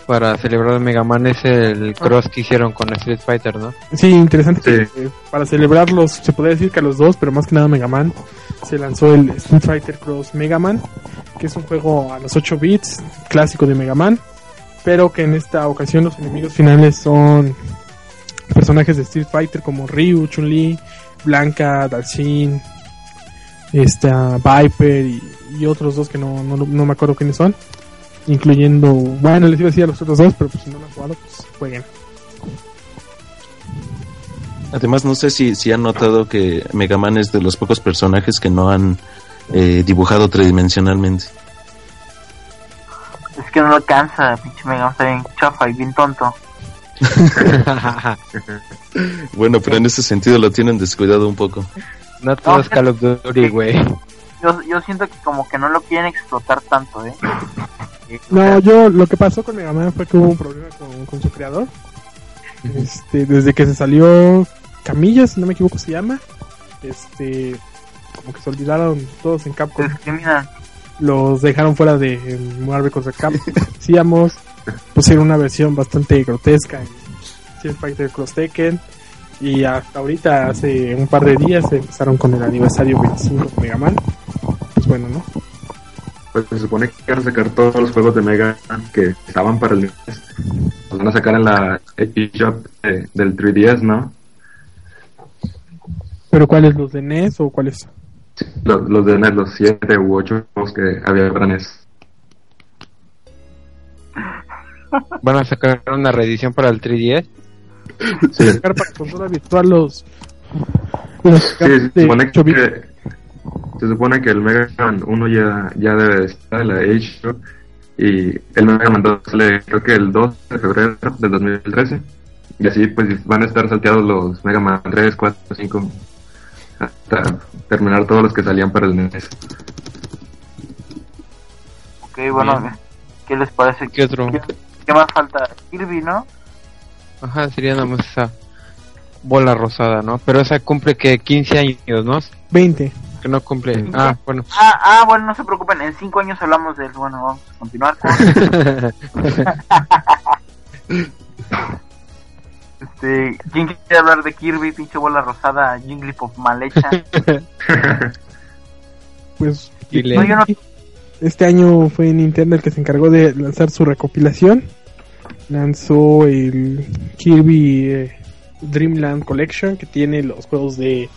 para celebrar Mega Man es el cross que hicieron con Street Fighter, ¿no? Sí, interesante. para celebrarlos, se podría decir que a los dos, pero más que nada Mega Man, se lanzó el Street Fighter Cross Mega Man, que es un juego a los 8 bits, clásico de Mega Man, pero que en esta ocasión los enemigos finales son personajes de Street Fighter como Ryu, Chun-Li, Blanca, Dalsin, esta Viper y, otros dos que no, no, no me acuerdo quiénes son incluyendo, bueno, les iba a decir a los otros dos, pero pues si no lo han jugado, pues jueguen. Además, no sé si, si han notado que Mega Man es de los pocos personajes que no han eh, dibujado tridimensionalmente. Es que no lo alcanza, pinche Mega Man está bien chafa y bien tonto. bueno, pero en ese sentido lo tienen descuidado un poco. No todos es Call of Duty, güey. Yo, yo siento que como que no lo quieren explotar tanto, ¿eh? No, yo lo que pasó con Mega Man fue que hubo un problema con, su creador. Este, desde que se salió Camilla, si no me equivoco se llama, este, como que se olvidaron todos en Capcom. Los dejaron fuera de Marvel contra Capcom. Decíamos, pusieron una versión bastante grotesca en Street Fighter Cross Tekken. Y hasta ahorita, hace un par de días, empezaron con el aniversario 25 de Mega Man. Pues bueno, ¿no? Pues se supone que van a sacar todos los juegos de Mega Man que estaban para el NES. Los van a sacar en la eShop del 3DS, ¿no? ¿Pero cuáles? ¿Los de NES o cuáles? Los, los de NES, los 7 u 8 juegos que había para NES. ¿Van a sacar una reedición para el 3DS? Sí. sacar para consola virtual los... sí, se supone que, se supone que el Mega Man 1 ya, ya debe estar en la eShop y el Mega Man 2 sale creo que el 2 de febrero del 2013 y así pues van a estar salteados los Mega Man 3, 4, 5 hasta terminar todos los que salían para el NES. Ok, bueno, ¿qué les parece? ¿Qué otro? ¿Qué, más falta? Kirby, ¿no? Ajá, sería nada más esa bola rosada, ¿no? Pero esa cumple que 15 años, ¿no? 20. Que no cumple. Ah, bueno. Ah, ah, bueno, no se preocupen, en 5 años hablamos de eso. Bueno, vamos a continuar. Este, ¿quién quiere hablar de Kirby, pinche bola rosada, Jigglypuff mal hecha? pues este año fue Nintendo el que se encargó de lanzar su recopilación. Lanzó el Kirby eh, Dreamland Collection que tiene los juegos de,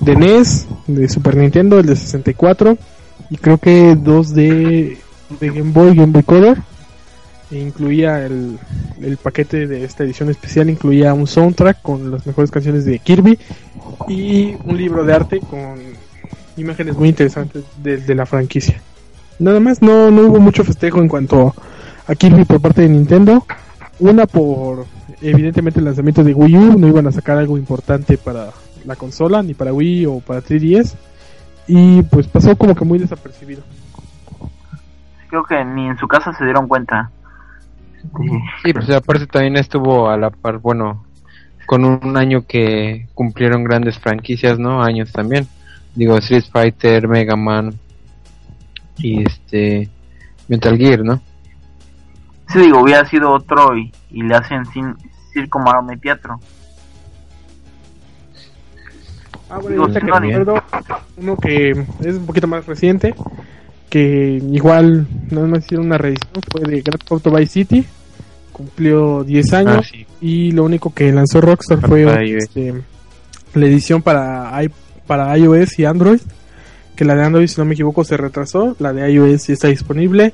de NES, de Super Nintendo, el de 64 y creo que dos de, de Game Boy, Game Boy Color e incluía el, el, paquete de esta edición especial incluía un soundtrack con las mejores canciones de Kirby y un libro de arte con imágenes muy interesantes de, la franquicia. Nada más no, no hubo mucho festejo en cuanto a Kirby por parte de Nintendo. Una por evidentemente el lanzamiento de Wii U, no iban a sacar algo importante para la consola, ni para Wii o para 3DS. Y pues pasó como que muy desapercibido. Creo que ni en su casa se dieron cuenta. Sí, pues aparte también estuvo a la par, bueno, con un año que cumplieron grandes franquicias, ¿no? Años también. Digo, Street Fighter, Mega Man y este Metal Gear, ¿no? Sí, digo, hubiera sido otro y, le hacen sin circo, maroma teatro. Ah, bueno, que recuerdo uno que es un poquito más reciente, que igual no me hicieron una reedición, fue de Grand Theft Auto Vice City, cumplió 10 años ah, y lo único que lanzó Rockstar fue este, la edición para, para iOS y Android, que la de Android si no me equivoco se retrasó, la de iOS ya está disponible,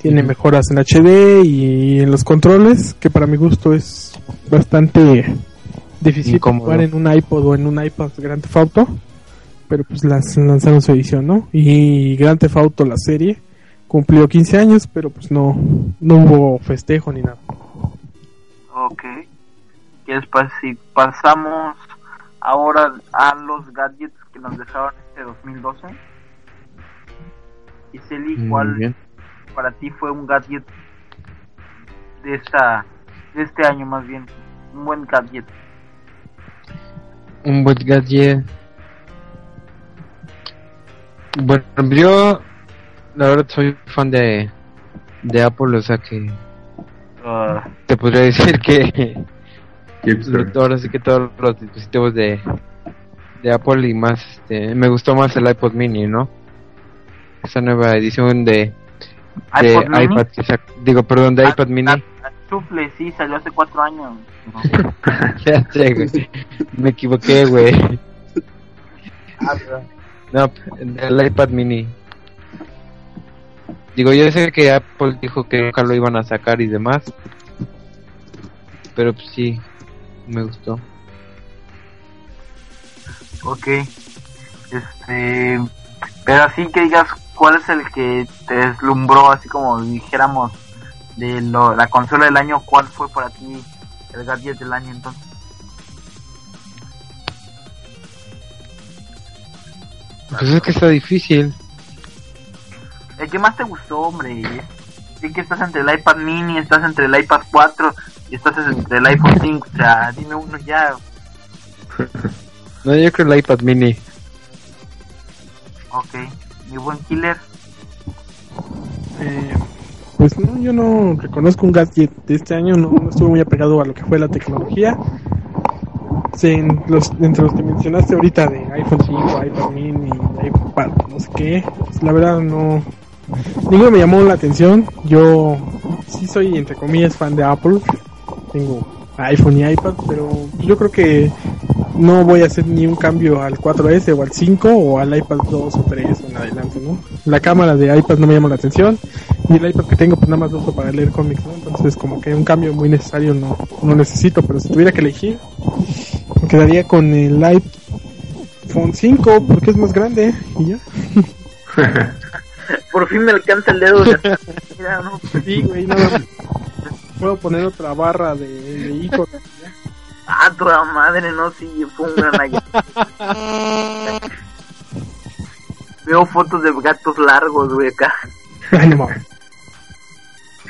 tiene mejoras en HD y en los controles, que para mi gusto es bastante difícil jugar en un iPod o en un iPad Grand Theft Auto pero pues las lanzaron su edición, ¿no? Y Grand Theft Auto, la serie, cumplió 15 años, pero pues no, no hubo festejo ni nada. Ok. ¿Qué después si pasamos ahora a los gadgets que nos dejaron este 2012? Y Celi, ¿cuál para ti fue un gadget de esta de este año más bien? Un buen gadget. Un buen gadget bueno, yo la verdad soy fan de, de Apple, o sea que ah. te podría decir que ahora sí que todos los dispositivos de, de Apple y más, este, me gustó más el iPod Mini, ¿no? Esa nueva edición de, de iPad, digo, perdón, de ah, iPad Mini. Ah, Chufle, sí, salió hace cuatro años. ya sé, güey. Me equivoqué, güey. No, el iPad mini. Digo, yo sé que Apple dijo que nunca lo iban a sacar y demás. Pero pues sí, me gustó. Ok. Este. Pero así que digas, ¿cuál es el que te deslumbró, así como dijéramos, de lo, la consola del año? ¿Cuál fue para ti el gadget del año entonces? Pues es que está difícil. ¿El que más te gustó, hombre? sí que estás entre el iPad mini, estás entre el iPad 4 y estás entre el iPhone 5. O sea, dime uno ya. No, yo creo el iPad mini. Ok, mi buen killer. Eh, pues no, yo no reconozco un gadget de este año, no, estuve muy apegado a lo que fue la tecnología. Sí, en los, entre los que mencionaste ahorita de iPhone 5, iPad mini, iPad, no sé qué, pues, la verdad no, ninguno me llamó la atención. Yo sí soy, entre comillas, fan de Apple. Tengo iPhone y iPad, pero yo creo que no voy a hacer ni un cambio al 4S o al 5 o al iPad 2 o 3 en adelante, ¿no? La cámara de iPad no me llama la atención y el iPad que tengo pues nada más lo uso para leer cómics, ¿no? Entonces como que un cambio muy necesario no, no necesito, pero si tuviera que elegir me quedaría con el iPhone 5 porque es más grande y ya. Por fin me alcanza el dedo. De... Mira, no, sí, güey, nada más. Puedo poner otra barra de, de iconos. Ah, toda madre, no, sí, fue un gran. Veo fotos de gatos largos, güey, acá.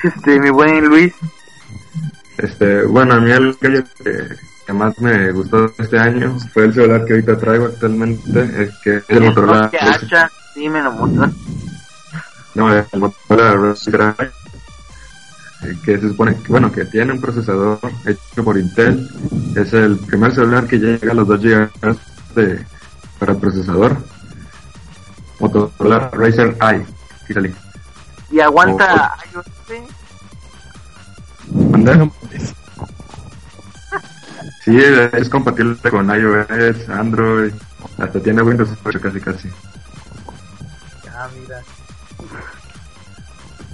Este, mi buen Luis. Este, bueno, a mí el que, que más me gustó este año fue el celular que ahorita traigo actualmente, es que es el Motorola. que hacha, sí, me lo mostró. No, el Motorola Drive, eh, que se supone que, bueno, que tiene un procesador hecho por Intel. Es el primer celular que llega a los 2 GB de, para el procesador. Motorola Razer i sí salí. Y aguanta iOS. ¿Manda? No mames. Sí, es compatible con iOS, Android, hasta tiene Windows 8 casi casi. Ah, mira.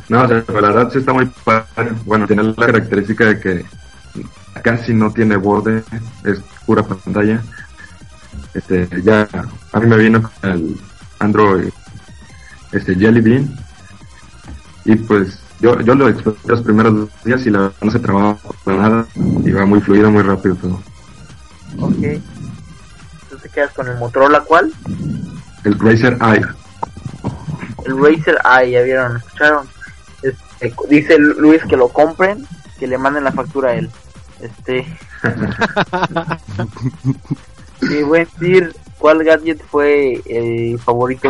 No, o sea, la verdad sí está muy padre. Bueno, tiene la característica de que casi no tiene borde, es pura pantalla. Este, ya, a mí me vino con el Android, este, Jelly Bean. Y pues, yo, yo lo exploté los primeros dos días y la verdad no se trababa para nada. Iba muy fluido, muy rápido todo. Ok. ¿Tú te quedas con el Motorola cuál? El Razer i. El Razer i, ya vieron, escucharon. Este, dice Luis que lo compren, que le manden la factura a él. Este. sí, buen decir, ¿cuál gadget fue el favorito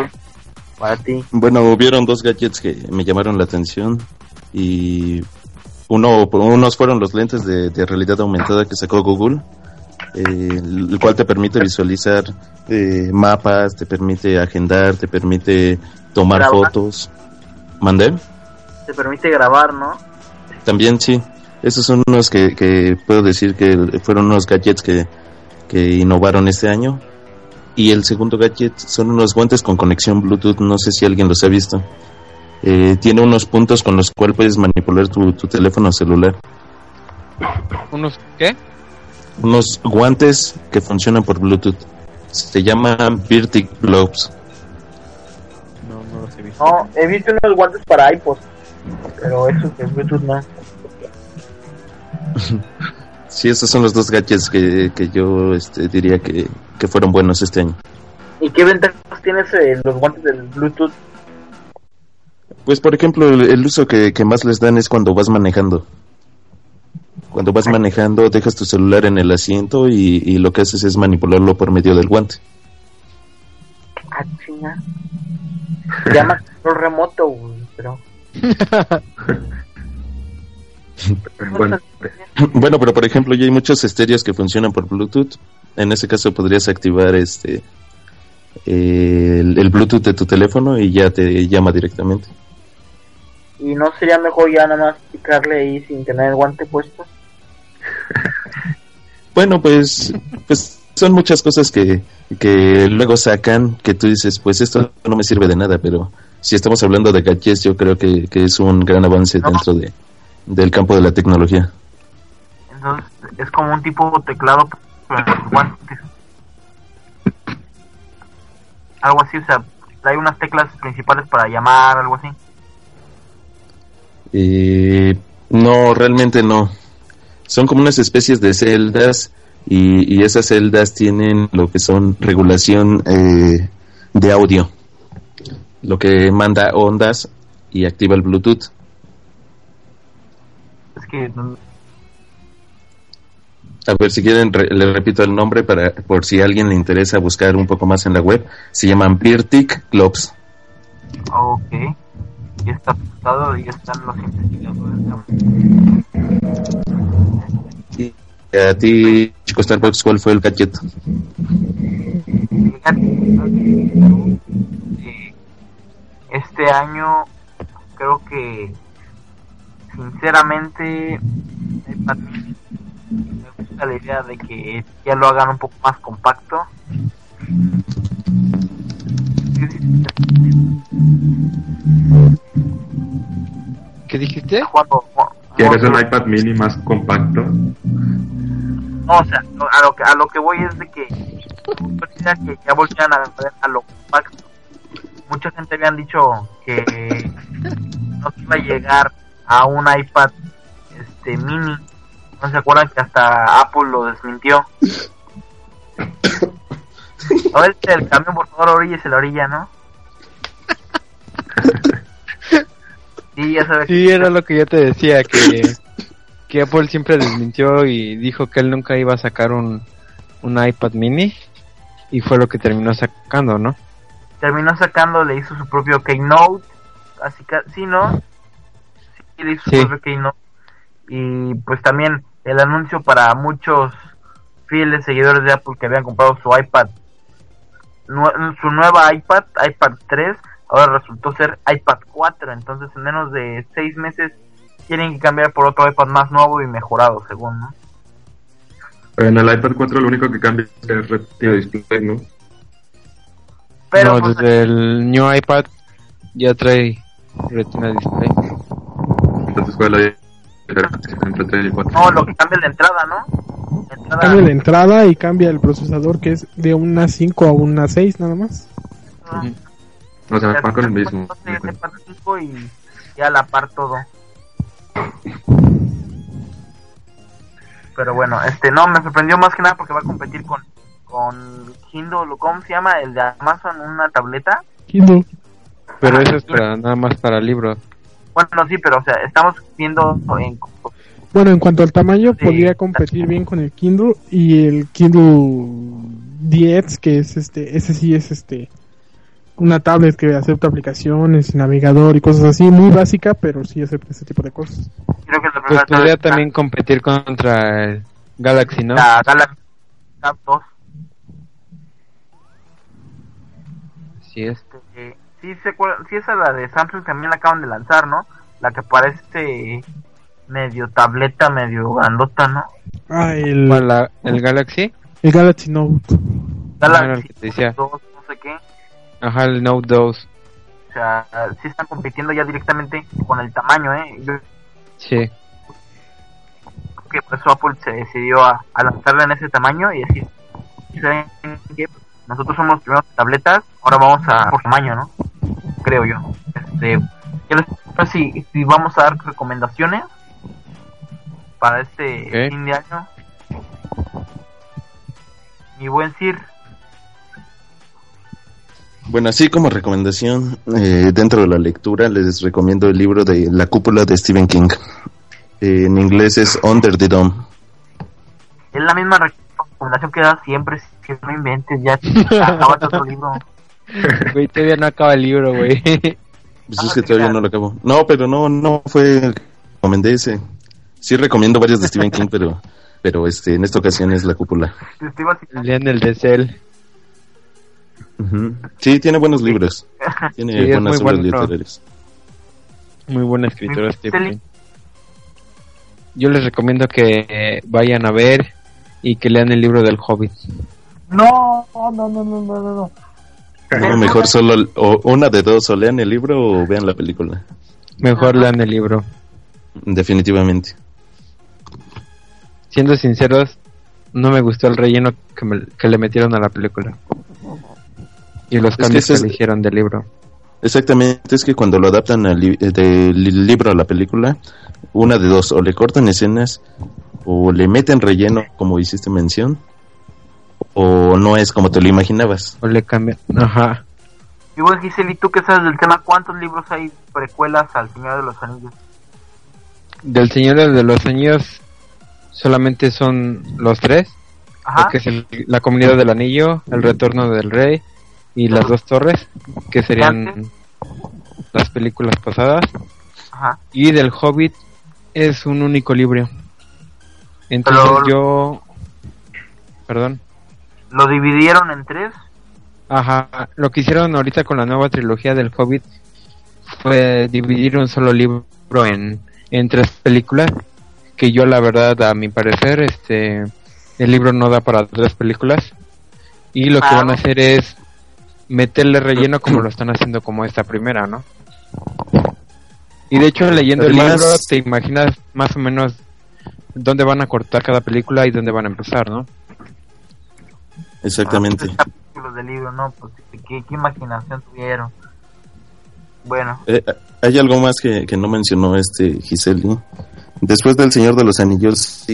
para ti? Bueno, hubieron dos gadgets que me llamaron la atención y uno, unos fueron los lentes de, de realidad aumentada que sacó Google, eh, el cual te permite visualizar eh, mapas, te permite agendar, te permite tomar Grabar. fotos. ¿Mandé? Te permite grabar, ¿no? También sí. Esos son unos que, que puedo decir que fueron unos gadgets que, que innovaron este año. Y el segundo gadget son unos guantes con conexión Bluetooth. No sé si alguien los ha visto. Eh, tiene unos puntos con los cuales puedes manipular tu, tu teléfono celular. ¿Unos qué? Unos guantes que funcionan por Bluetooth. Se llaman Virtic Gloves. No, no los he visto. No, he visto unos guantes para iPod, pero eso que es Bluetooth no. Sí, esos son los dos gadgets que, que yo este, diría que, que fueron buenos este año. ¿Y qué ventajas tienes en los guantes del Bluetooth? Pues por ejemplo, el, el uso que, que más les dan es cuando vas manejando. Cuando vas manejando, dejas tu celular en el asiento y, y lo que haces es manipularlo por medio del guante. Ah, chinga. Llama control remoto, güey, pero... Bueno, Bueno, pero por ejemplo, ya hay muchos estéreos que funcionan por Bluetooth. En ese caso podrías activar este eh, el, el Bluetooth de tu teléfono y ya te llama directamente. ¿Y no sería mejor ya nada más picarle ahí sin tener el guante puesto? Bueno, pues, pues son muchas cosas que, que luego sacan que tú dices, pues esto no me sirve de nada, pero si estamos hablando de gadgets, yo creo que, que es un gran avance No. dentro de, del campo de la tecnología. Entonces, es como un tipo teclado en los guantes. Algo así, o sea, hay unas teclas principales para llamar, algo así. Eh, no, realmente no. Son como unas especies de celdas y, y esas celdas tienen lo que son regulación eh, de audio, lo que manda ondas y activa el Bluetooth. Es que A ver, si quieren, le repito el nombre para por si a alguien le interesa buscar un poco más en la web. Se llaman Birtic Clubs. Ok. Y está apuntado y están los investigadores. Y a ti, Chico Starbucks, ¿cuál fue el gadget? Este año creo que sinceramente me gusta la idea de que ya lo hagan un poco más compacto. ¿Qué dijiste? ¿Quieres un iPad mini más compacto? No, o sea, a lo que, a lo que voy es de que que ya volvían a, a lo compacto. Mucha gente habían dicho que no iba a llegar a un iPad este mini. ¿No se acuerdan que hasta Apple lo desmintió? A ver, el camión, por favor, oríllese la orilla, ¿no? sí, ya sabes. Sí, era lo que yo te decía, que, que Apple siempre desmintió y dijo que él nunca iba a sacar un, un iPad mini. Y fue lo que terminó sacando, ¿no? Terminó sacando, le hizo su propio Keynote. Así que, sí, ¿no? Sí, le hizo su propio Keynote. Y pues también el anuncio para muchos fieles seguidores de Apple que habían comprado su iPad, su nueva iPad, iPad 3, ahora resultó ser iPad 4. Entonces, en menos de seis meses tienen que cambiar por otro iPad más nuevo y mejorado, según, ¿no? En el iPad 4 lo único que cambia es el Retina Display, ¿no? Pero no, desde el New iPad ya trae Retina Display. Entonces, ¿cuál es entre 3 y 4? No, lo que cambia es la entrada, ¿no? entrada... Cambia la entrada y cambia el procesador que es de una 5 a una 6 nada más. No, o sea, va con el mismo. Y ya la par todo. pero bueno, este no, me sorprendió más que nada porque va a competir con con Kindle, ¿cómo se llama? El de Amazon, una tableta. Kindle. Pero eso es para, nada más para libros. Bueno, sí, pero o sea, estamos viendo en... Bueno, en cuanto al tamaño, podría competir bien con el Kindle y el Kindle 10, que es este, ese sí es este, una tablet que acepta aplicaciones, navegador y cosas así, muy básica, pero sí acepta ese tipo de cosas. Creo que pues podría también competir contra el Galaxy, ¿no? La Galaxy Tab 2. Sí es. Este, sí, se, sí, esa la de Samsung también la acaban de lanzar, ¿no? La que parece medio tableta, medio grandota, ¿no? Ah, el... ¿El Galaxy? El Galaxy Note. Galaxy Note 2, no sé qué. Ajá, el Note 2. O sea, sí están compitiendo ya directamente con el tamaño, ¿eh? sí. Que por eso Apple se decidió a, lanzarla en ese tamaño y decir, nosotros somos primero tabletas, ahora vamos a por tamaño, ¿no? Creo yo. Este, yo si, si vamos a dar recomendaciones para este fin de año. Mi buen Sir, bueno, así como recomendación, eh, dentro de la lectura les recomiendo el libro de La cúpula de Stephen King. Eh, en inglés es Under the Dome. Es la misma recomendación que da siempre, si no inventes, ya acaba otro libro. Güey, todavía no acaba el libro, güey. Pues es que todavía no lo acabo. No, pero no, no fue el que recomendé ese. Sí recomiendo varios de Stephen King, pero pero este en esta ocasión es La cúpula. Lean el de Cell. Sí, tiene buenos libros. Tiene buenas obras literarias. Muy buena escritura, Stephen. Yo les recomiendo que vayan a ver y que lean el libro del Hobbit. No, no, no, no, no, no. No, mejor solo o una de dos, o lean el libro o vean la película. Mejor lean el libro. Definitivamente. Siendo sinceros, no me gustó el relleno que, que le metieron a la película. Y los cambios que, eligieron del libro. Exactamente, es que cuando lo adaptan del libro a la película, una de dos, o le cortan escenas, o le meten relleno, como hiciste mención, o no es como te lo imaginabas. O le cambian, ajá. Y bueno, Giselle, ¿y tú qué sabes del tema? ¿Cuántos libros hay precuelas al Señor de los Anillos? del Señor de los Años solamente son los tres, que es la Comunidad del Anillo, el Retorno del Rey y las dos torres, que serían las películas pasadas. Y del Hobbit es un único libro. Entonces yo... Perdón. ¿Lo dividieron en tres? Ajá, lo que hicieron ahorita con la nueva trilogía del Hobbit fue dividir un solo libro en, en tres películas, que yo la verdad a mi parecer este el libro no da para tres películas y lo que van a hacer es meterle relleno como lo están haciendo como esta primera, ¿no? Y de hecho leyendo el libro te imaginas más o menos dónde van a cortar cada película y dónde van a empezar, ¿no? Exactamente. del libro, ¿no? Pues, ¿qué, imaginación tuvieron? Bueno. Eh, hay algo más que, no mencionó este Giseli. Después del Señor de los Anillos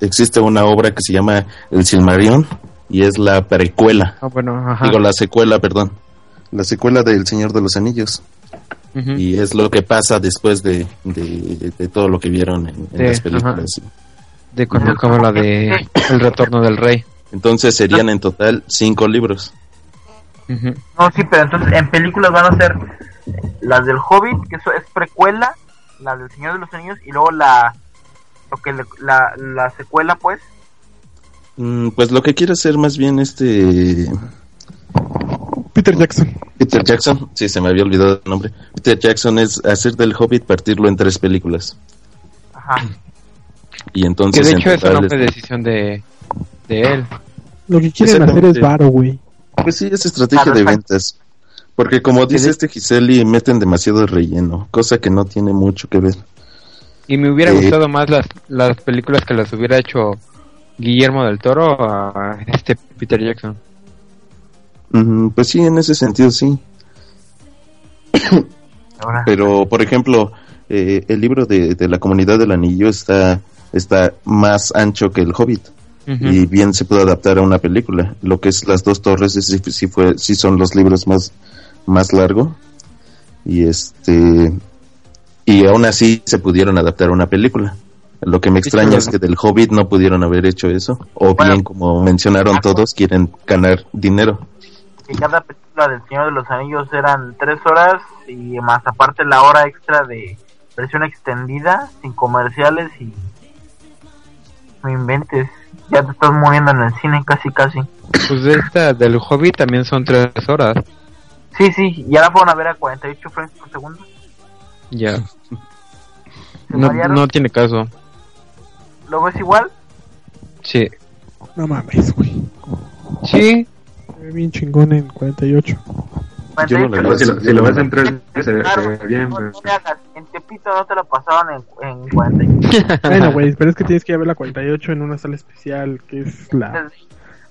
existe una obra que se llama El Silmarillion y es la precuela. Ah, bueno, Digo, la secuela, perdón. La secuela del Señor de los Anillos. Y es lo que pasa después de, de, todo lo que vieron en, las películas. De cuando acaba la de El Retorno del Rey. Entonces serían en total cinco libros. No, sí, pero entonces en películas van a ser las del Hobbit, que eso es precuela, la del Señor de los Anillos y luego la lo que la, la secuela, pues. Mm, pues lo que quiere hacer más bien este Peter Jackson. Peter Jackson, sí, se me había olvidado el nombre. Peter Jackson es hacer del Hobbit partirlo en tres películas. Ajá. Y entonces. Que de hecho es una decisión de, de él. Lo que quieren hacer es varo, güey. Pues sí, es estrategia de ventas. Porque como dice este Giseli, meten demasiado relleno, cosa que no tiene mucho que ver. Y me hubiera eh, gustado más las, las películas que las hubiera hecho Guillermo del Toro a este Peter Jackson. pues sí, en ese sentido sí. Pero, por ejemplo, eh, el libro de, de, la comunidad del anillo está, está más ancho que el Hobbit y bien se puede adaptar a una película. Lo que es Las dos torres sí, fue, sí son los libros más, más largos y este y aún así se pudieron adaptar a una película. Lo que me extraña es que del Hobbit no pudieron haber hecho eso, o bien como mencionaron todos, quieren ganar dinero. Y cada película del Señor de los Anillos eran tres horas y más aparte la hora extra de versión extendida, sin comerciales y no inventes ya te estás muriendo en el cine casi casi. Pues esta del Hobbit también son tres horas. Sí, sí, ya la fueron a ver a 48 frames por segundo. Ya. No, no tiene caso. ¿Lo ves igual? Sí. No mames, güey. Sí. Se ve bien chingón en 48. Yo no lo si, lo, si lo ves en 3 se, ve bien. pero... en Tepito no te lo pasaban en, en 48. bueno, güey, pero es que tienes que ir a ver la 48 en una sala especial que es la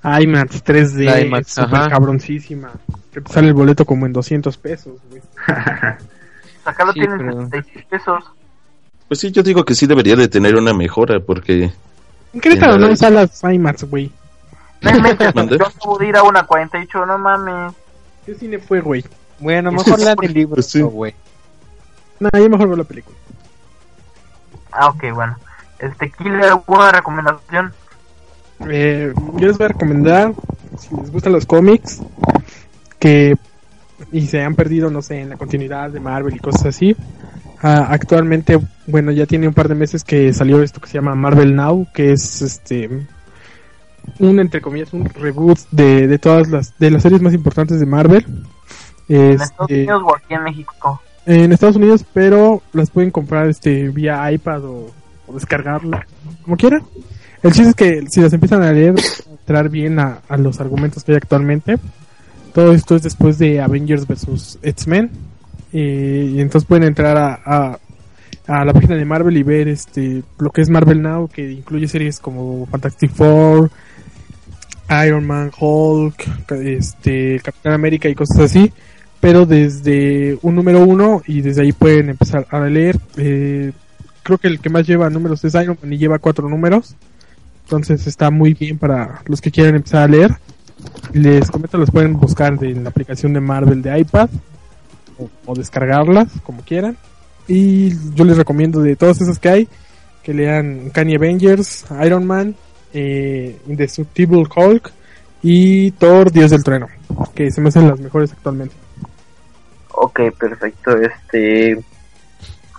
IMAX 3D. La IMAX, super cabroncísima. Que te sale el boleto como en 200 pesos, güey. Acá lo sí, tienen pero... 66 pesos. Pues sí, yo digo que sí debería de tener una mejora porque... ¿En qué no hay salas IMAX, güey? yo acabo de ir a una 48, no mames. ¿Qué cine fue, güey? Bueno, mejor la del libro, pues güey. No, yo mejor veo la película. Ah, ok, bueno. Este, Killer, ¿alguna recomendación? Eh, yo les voy a recomendar, si les gustan los cómics, que y se han perdido, no sé, en la continuidad de Marvel y cosas así. Ah, actualmente, bueno, ya tiene un par de meses que salió esto que se llama Marvel Now, que es este un entre comillas un reboot de, de todas las de las series más importantes de Marvel. ¿En Estados este, Unidos o aquí en México? En Estados Unidos, pero las pueden comprar este vía iPad o, o descargarla, como quieran. El chiste es que si las empiezan a leer, entrar bien a, a, los argumentos que hay actualmente. Todo esto es después de Avengers vs. X-Men. y entonces pueden entrar a, a, a, la página de Marvel y ver este lo que es Marvel Now, que incluye series como Fantastic Four, Iron Man, Hulk, este, Capitán América y cosas así, pero desde un número uno y desde ahí pueden empezar a leer. Eh, creo que el que más lleva números es Iron Man y lleva cuatro números, entonces está muy bien para los que quieren empezar a leer. Les comento, los pueden buscar en la aplicación de Marvel de iPad o, descargarlas como quieran. Y yo les recomiendo de todas esas que hay, que lean Kanye Avengers, Iron Man, eh, Indestructible Hulk y Thor, Dios del Trueno, que se me hacen las mejores actualmente. Ok, perfecto. Este,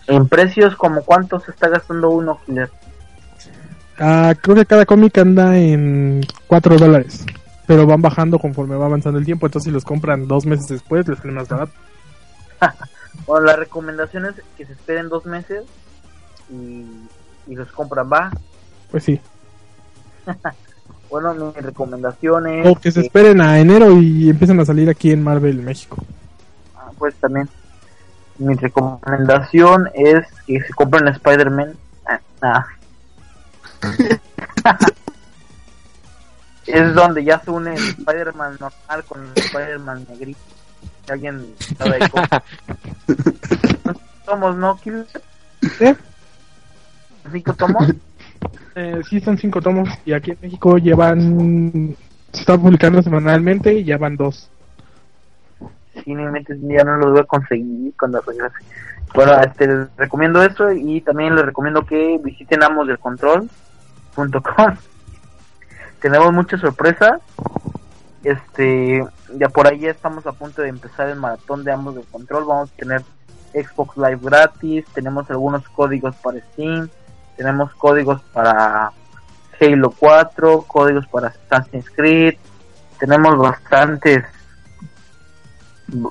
en precios, como cuánto se está gastando uno, Killer? Ah, creo que cada cómic anda en 4 dólares, pero van bajando conforme va avanzando el tiempo, entonces si los compran dos meses después les sale más barato. bueno, la recomendación es que se esperen dos meses y, y los compran, ¿va? Pues sí. bueno, mi recomendación es... O que se esperen a enero y empiezan a salir aquí en Marvel México. Ah, pues también. Mi recomendación es que se compren Spider-Man. Ah, es donde ya se une el Spider-Man normal con el Spider-Man negrito. alguien sabe cómo. tomos, ¿no, Kill? ¿Eh? ¿Cinco tomos? Eh, sí, son cinco tomos. Y aquí en México llevan. Se están publicando semanalmente y ya van dos. Sí, ya no los voy a conseguir cuando regrese. Bueno, este, les recomiendo eso y también les recomiendo que visiten Amos del Control .com. Tenemos muchas sorpresas. Este, ya por ahí ya estamos a punto de empezar el maratón de ambos de control. Vamos a tener Xbox Live gratis, tenemos algunos códigos para Steam, tenemos códigos para Halo 4, códigos para Assassin's Creed, tenemos bastantes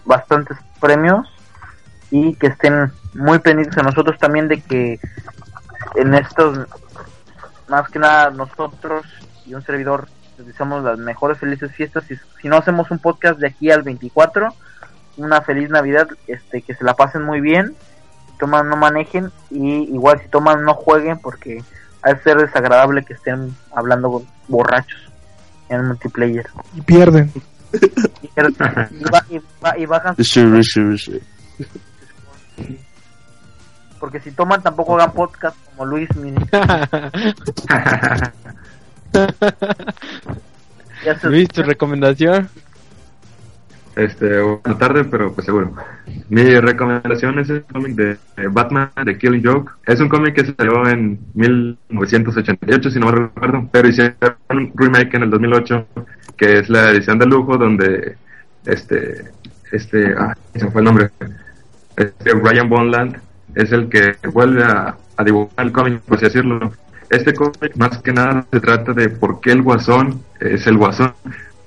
bastantes premios y que estén muy pendientes a nosotros también de que en estos más que nada nosotros y un servidor les deseamos las mejores felices fiestas. y si no hacemos un podcast de aquí al 24, una feliz Navidad, este que se la pasen muy bien, toman no manejen y igual si toman no jueguen porque ha de ser desagradable que estén hablando borrachos en el multiplayer. Y pierden. Y, bajan. Porque si toman tampoco hagan podcast como Luis Mini. Luis, tu recomendación. Este, buena tarde, pero pues seguro. Mi recomendación es el cómic de, Batman de Killing Joke. Es un cómic que salió en 1988, si no me recuerdo, pero hicieron un remake en el 2008, que es la edición de lujo donde este, este, ah, se fue el nombre, este Ryan Bonland es el que vuelve a, dibujar el cómic, por así decirlo. Este cómic más que nada se trata de por qué el guasón es el guasón,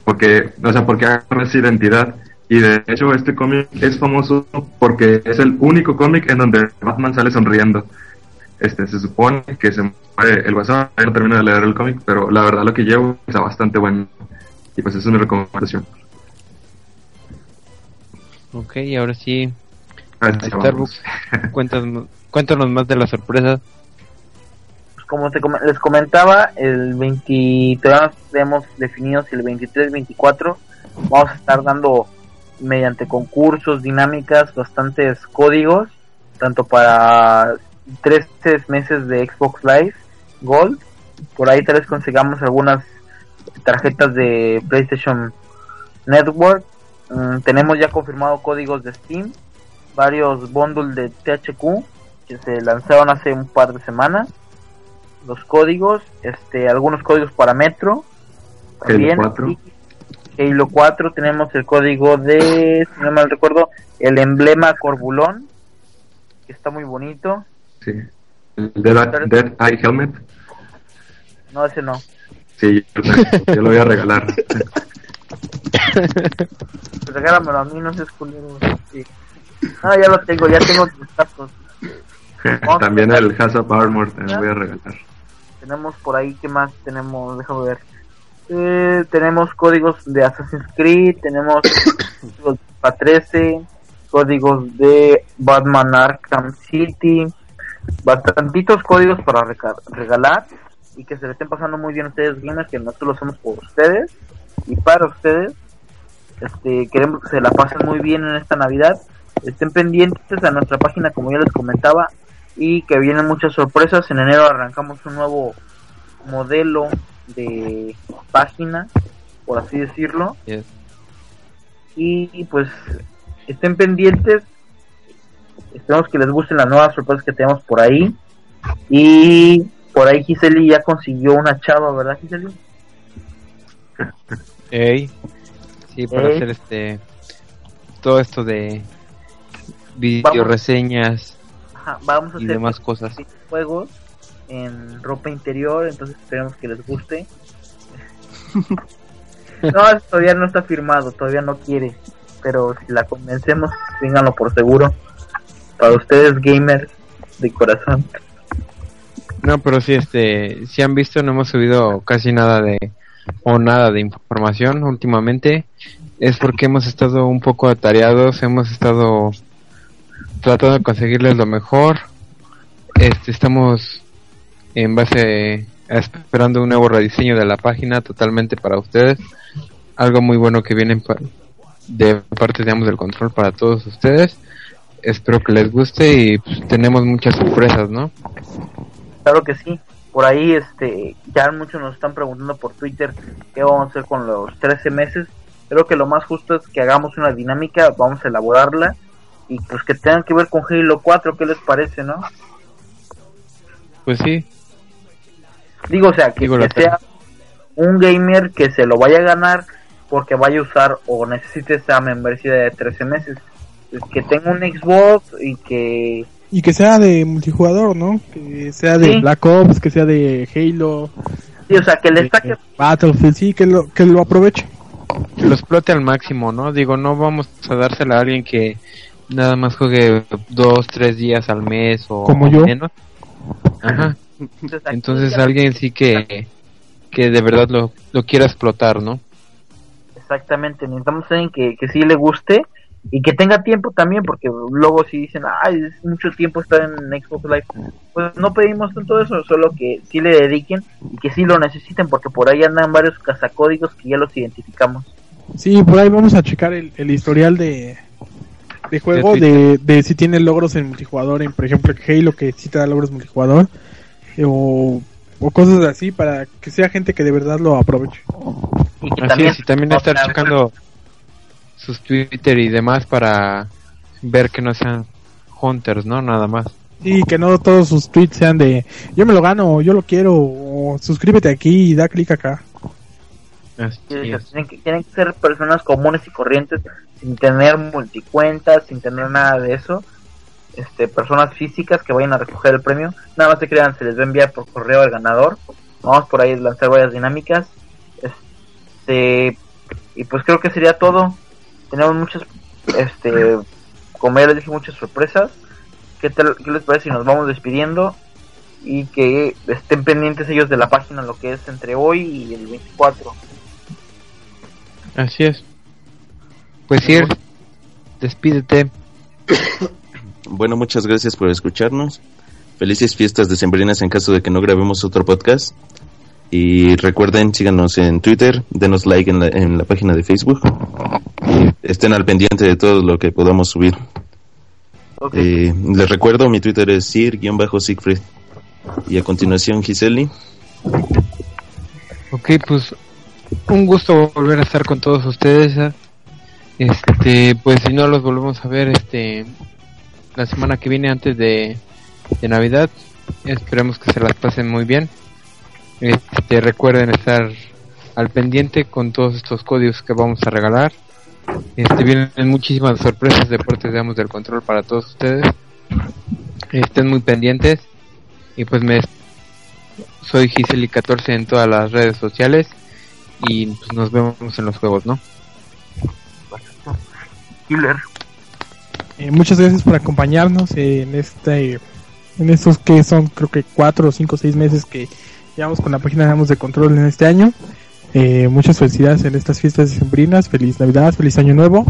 porque, o sea, porque agarra esa identidad. Y de hecho este cómic es famoso porque es el único cómic en donde Batman sale sonriendo. Este, se supone que se muere el guasón, no termino de leer el cómic, pero la verdad lo que llevo está bastante bueno. Y pues esa es mi recomendación. Ok, y ahora sí, Starbucks, cuéntanos, cuéntanos más de las sorpresas. Como les comentaba, el 20, todavía tenemos definidos el 23-24 vamos a estar dando mediante concursos, dinámicas, bastantes códigos, tanto para 13 meses de Xbox Live Gold, por ahí tal vez consigamos algunas tarjetas de PlayStation Network, mm, tenemos ya confirmado códigos de Steam, varios bundles de THQ que se lanzaron hace un par de semanas. Los códigos, este, algunos códigos para Metro. También. Halo 4. Halo 4 tenemos el código de, si no mal recuerdo, el emblema Corbulón, que está muy bonito. Sí. El Dead, Eye Helmet. No, ese no. Sí, yo, lo voy a regalar. pues regálamelo a mí, no seas culero. Sí. Ah, ya lo tengo, ya tengo tus datos. También el Hazard Armor te voy a regalar. Tenemos por ahí, ¿qué más tenemos? Déjame ver. Eh, tenemos códigos de Assassin's Creed, tenemos códigos de 13, códigos de Batman Arkham City, bastantitos códigos para regalar y que se le estén pasando muy bien a ustedes gamers, que nosotros lo hacemos por ustedes y para ustedes. Este, queremos que se la pasen muy bien en esta Navidad estén pendientes a nuestra página como ya les comentaba y que vienen muchas sorpresas. En enero arrancamos un nuevo modelo de página, por así decirlo. Y, pues estén pendientes Esperemos que les gusten las nuevas sorpresas que tenemos por ahí. Y por ahí Giseli ya consiguió una chava, ¿verdad Giseli? Ey, sí, para hacer este todo esto de video reseñas vamos a y hacer demás cosas. Juegos en ropa interior, entonces esperemos que les guste. no, todavía no está firmado, todavía no quiere, pero si la convencemos, vénganlo por seguro. Para ustedes gamers de corazón. No, pero sí, este, si han visto, no hemos subido casi nada de, o nada de información últimamente. Es porque hemos estado un poco atareados, hemos estado tratando de conseguirles lo mejor. Este, estamos en base a esperando un nuevo rediseño de la página totalmente para ustedes. Algo muy bueno que viene de parte, digamos, del control para todos ustedes. Espero que les guste y pues, tenemos muchas sorpresas, ¿no? Claro que sí. Por ahí, este, ya muchos nos están preguntando por Twitter qué vamos a hacer con los 13 meses. Creo que lo más justo es que hagamos una dinámica, vamos a elaborarla y pues que tengan que ver con Halo 4, ¿qué les parece, no? Pues sí. Digo, o sea, que, sea un gamer que se lo vaya a ganar porque vaya a usar o necesite esa membresía de 13 meses. Que tenga un Xbox y que y que sea de multijugador, ¿no? Que sea de Black Ops, que sea de Halo. Sí, o sea, que le saque... Battlefield, sí, que lo, que lo aproveche. Que lo explote al máximo, ¿no? Digo, no vamos a dársela a alguien que nada más juegue dos, tres días al mes o, Como yo. menos. Ajá. Entonces alguien sí que, que de verdad lo, lo quiera explotar, ¿no? Exactamente, necesitamos alguien que, que sí le guste y que tenga tiempo también, porque luego si dicen, ay, es mucho tiempo estar en Xbox Live, pues no pedimos tanto eso, solo que sí le dediquen y que sí lo necesiten, porque por ahí andan varios cazacódigos que ya los identificamos. Sí, por ahí vamos a checar el, historial de, de juego, de, de, si tiene logros en multijugador, en por ejemplo Halo que sí te da logros multijugador, o, o cosas así, para que sea gente que de verdad lo aproveche. Y que también, también estar checando sus Twitter y demás para ver que no sean hunters, ¿no? Nada más. Sí, que no todos sus tweets sean de yo me lo gano, yo lo quiero, o suscríbete aquí y da clic acá. Tienen, que, tienen que ser personas comunes y corrientes, sin tener multicuentas, sin tener nada de eso. Este, personas físicas que vayan a recoger el premio. Nada más se crean, se les va a enviar por correo al ganador. Vamos por ahí a lanzar varias dinámicas. Este, y pues creo que sería todo tenemos muchas, este, como ya les dije, muchas sorpresas. ¿Qué, tal, ¿Qué les parece si nos vamos despidiendo? Y que estén pendientes ellos de la página, lo que es entre hoy y el 24. Así es. Pues sí, despídete. Bueno, muchas gracias por escucharnos. Felices fiestas decembrinas en caso de que no grabemos otro podcast. Y recuerden, síganos en Twitter, denos like en la, en la página de Facebook. Y estén al pendiente de todo lo que podamos subir. Eh, les recuerdo, mi Twitter es sir-siegfried. Y a continuación, Giseli. Ok, pues un gusto volver a estar con todos ustedes. ¿eh? Este, pues si no los volvemos a ver este la semana que viene antes de, de Navidad, esperemos que se las pasen muy bien. Este, recuerden estar al pendiente con todos estos códigos que vamos a regalar. Este, vienen muchísimas sorpresas de parte digamos, del control para todos ustedes. Estén muy pendientes. Y pues me soy Giseli14 en todas las redes sociales. Y pues nos vemos en los juegos, ¿no? Eh, muchas gracias por acompañarnos en este en estos que son creo que cuatro o cinco o seis meses que Llevamos con la página Damos de Control en este año. Eh, muchas felicidades en estas fiestas decembrinas. Feliz Navidad, feliz Año Nuevo.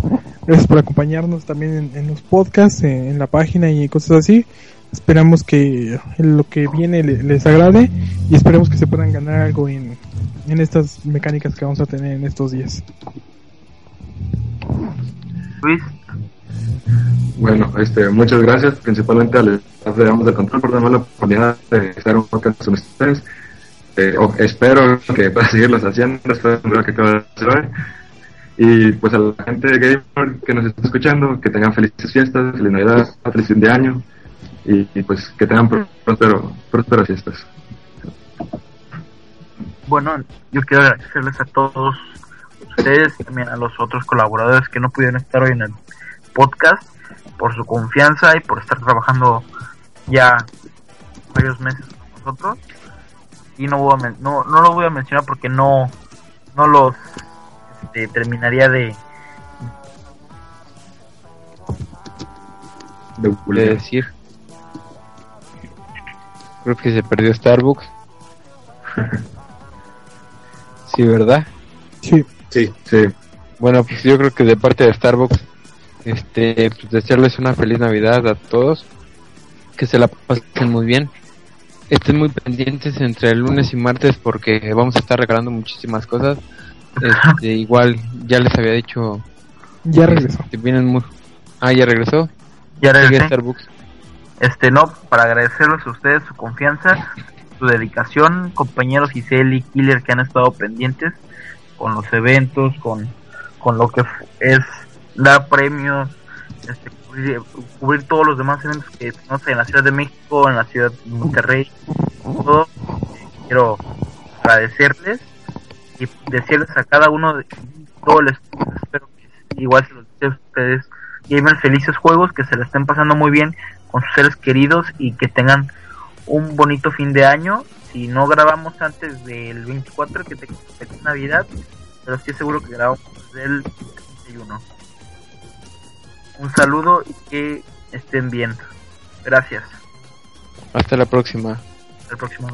Gracias por acompañarnos también en, los podcasts, en, la página y cosas así. Esperamos que lo que viene les, agrade y esperemos que se puedan ganar algo en, en estas mecánicas que vamos a tener en estos días. Luis. Bueno, este, muchas gracias principalmente al Damos de Control por darme la oportunidad de estar un podcast con ustedes eh, espero que pueda seguirlos haciendo, espero que todo se Y pues a la gente gamer que nos está escuchando, que tengan felices fiestas, feliz Navidad, feliz fin de año y, pues que tengan próspero, prósperas fiestas. Bueno, yo quiero agradecerles a todos ustedes también a los otros colaboradores que no pudieron estar hoy en el podcast por su confianza y por estar trabajando ya varios meses con nosotros. Y no voy a no, no lo voy a mencionar porque no no los este, terminaría de de decir. Creo que se perdió Starbucks sí verdad sí sí sí bueno pues yo creo que de parte de Starbucks este pues desearles una feliz navidad a todos que se la pasen muy bien estén muy pendientes entre el lunes y martes porque vamos a estar regalando muchísimas cosas. Este, igual ya les había dicho. Ya regresó. vienen muy... Ah, ya regresó. Ya regresó. Este, no, para agradecerles a ustedes su confianza, dedicación, compañeros Giselle y Killer que han estado pendientes con los eventos, con, con lo que es dar premios, este, cubrir, todos los demás eventos que no sé en la Ciudad de México, en la Ciudad de Monterrey, todo. Quiero agradecerles y decirles a cada uno de todo les espero que igual se los dice ustedes lleven felices juegos, que se le estén pasando muy bien con sus seres queridos y que tengan un bonito fin de año. Si no grabamos antes del 24, que tengan Navidad, pero estoy seguro que grabamos del 31 un saludo y que estén bien. Gracias. Hasta la próxima. Hasta la próxima.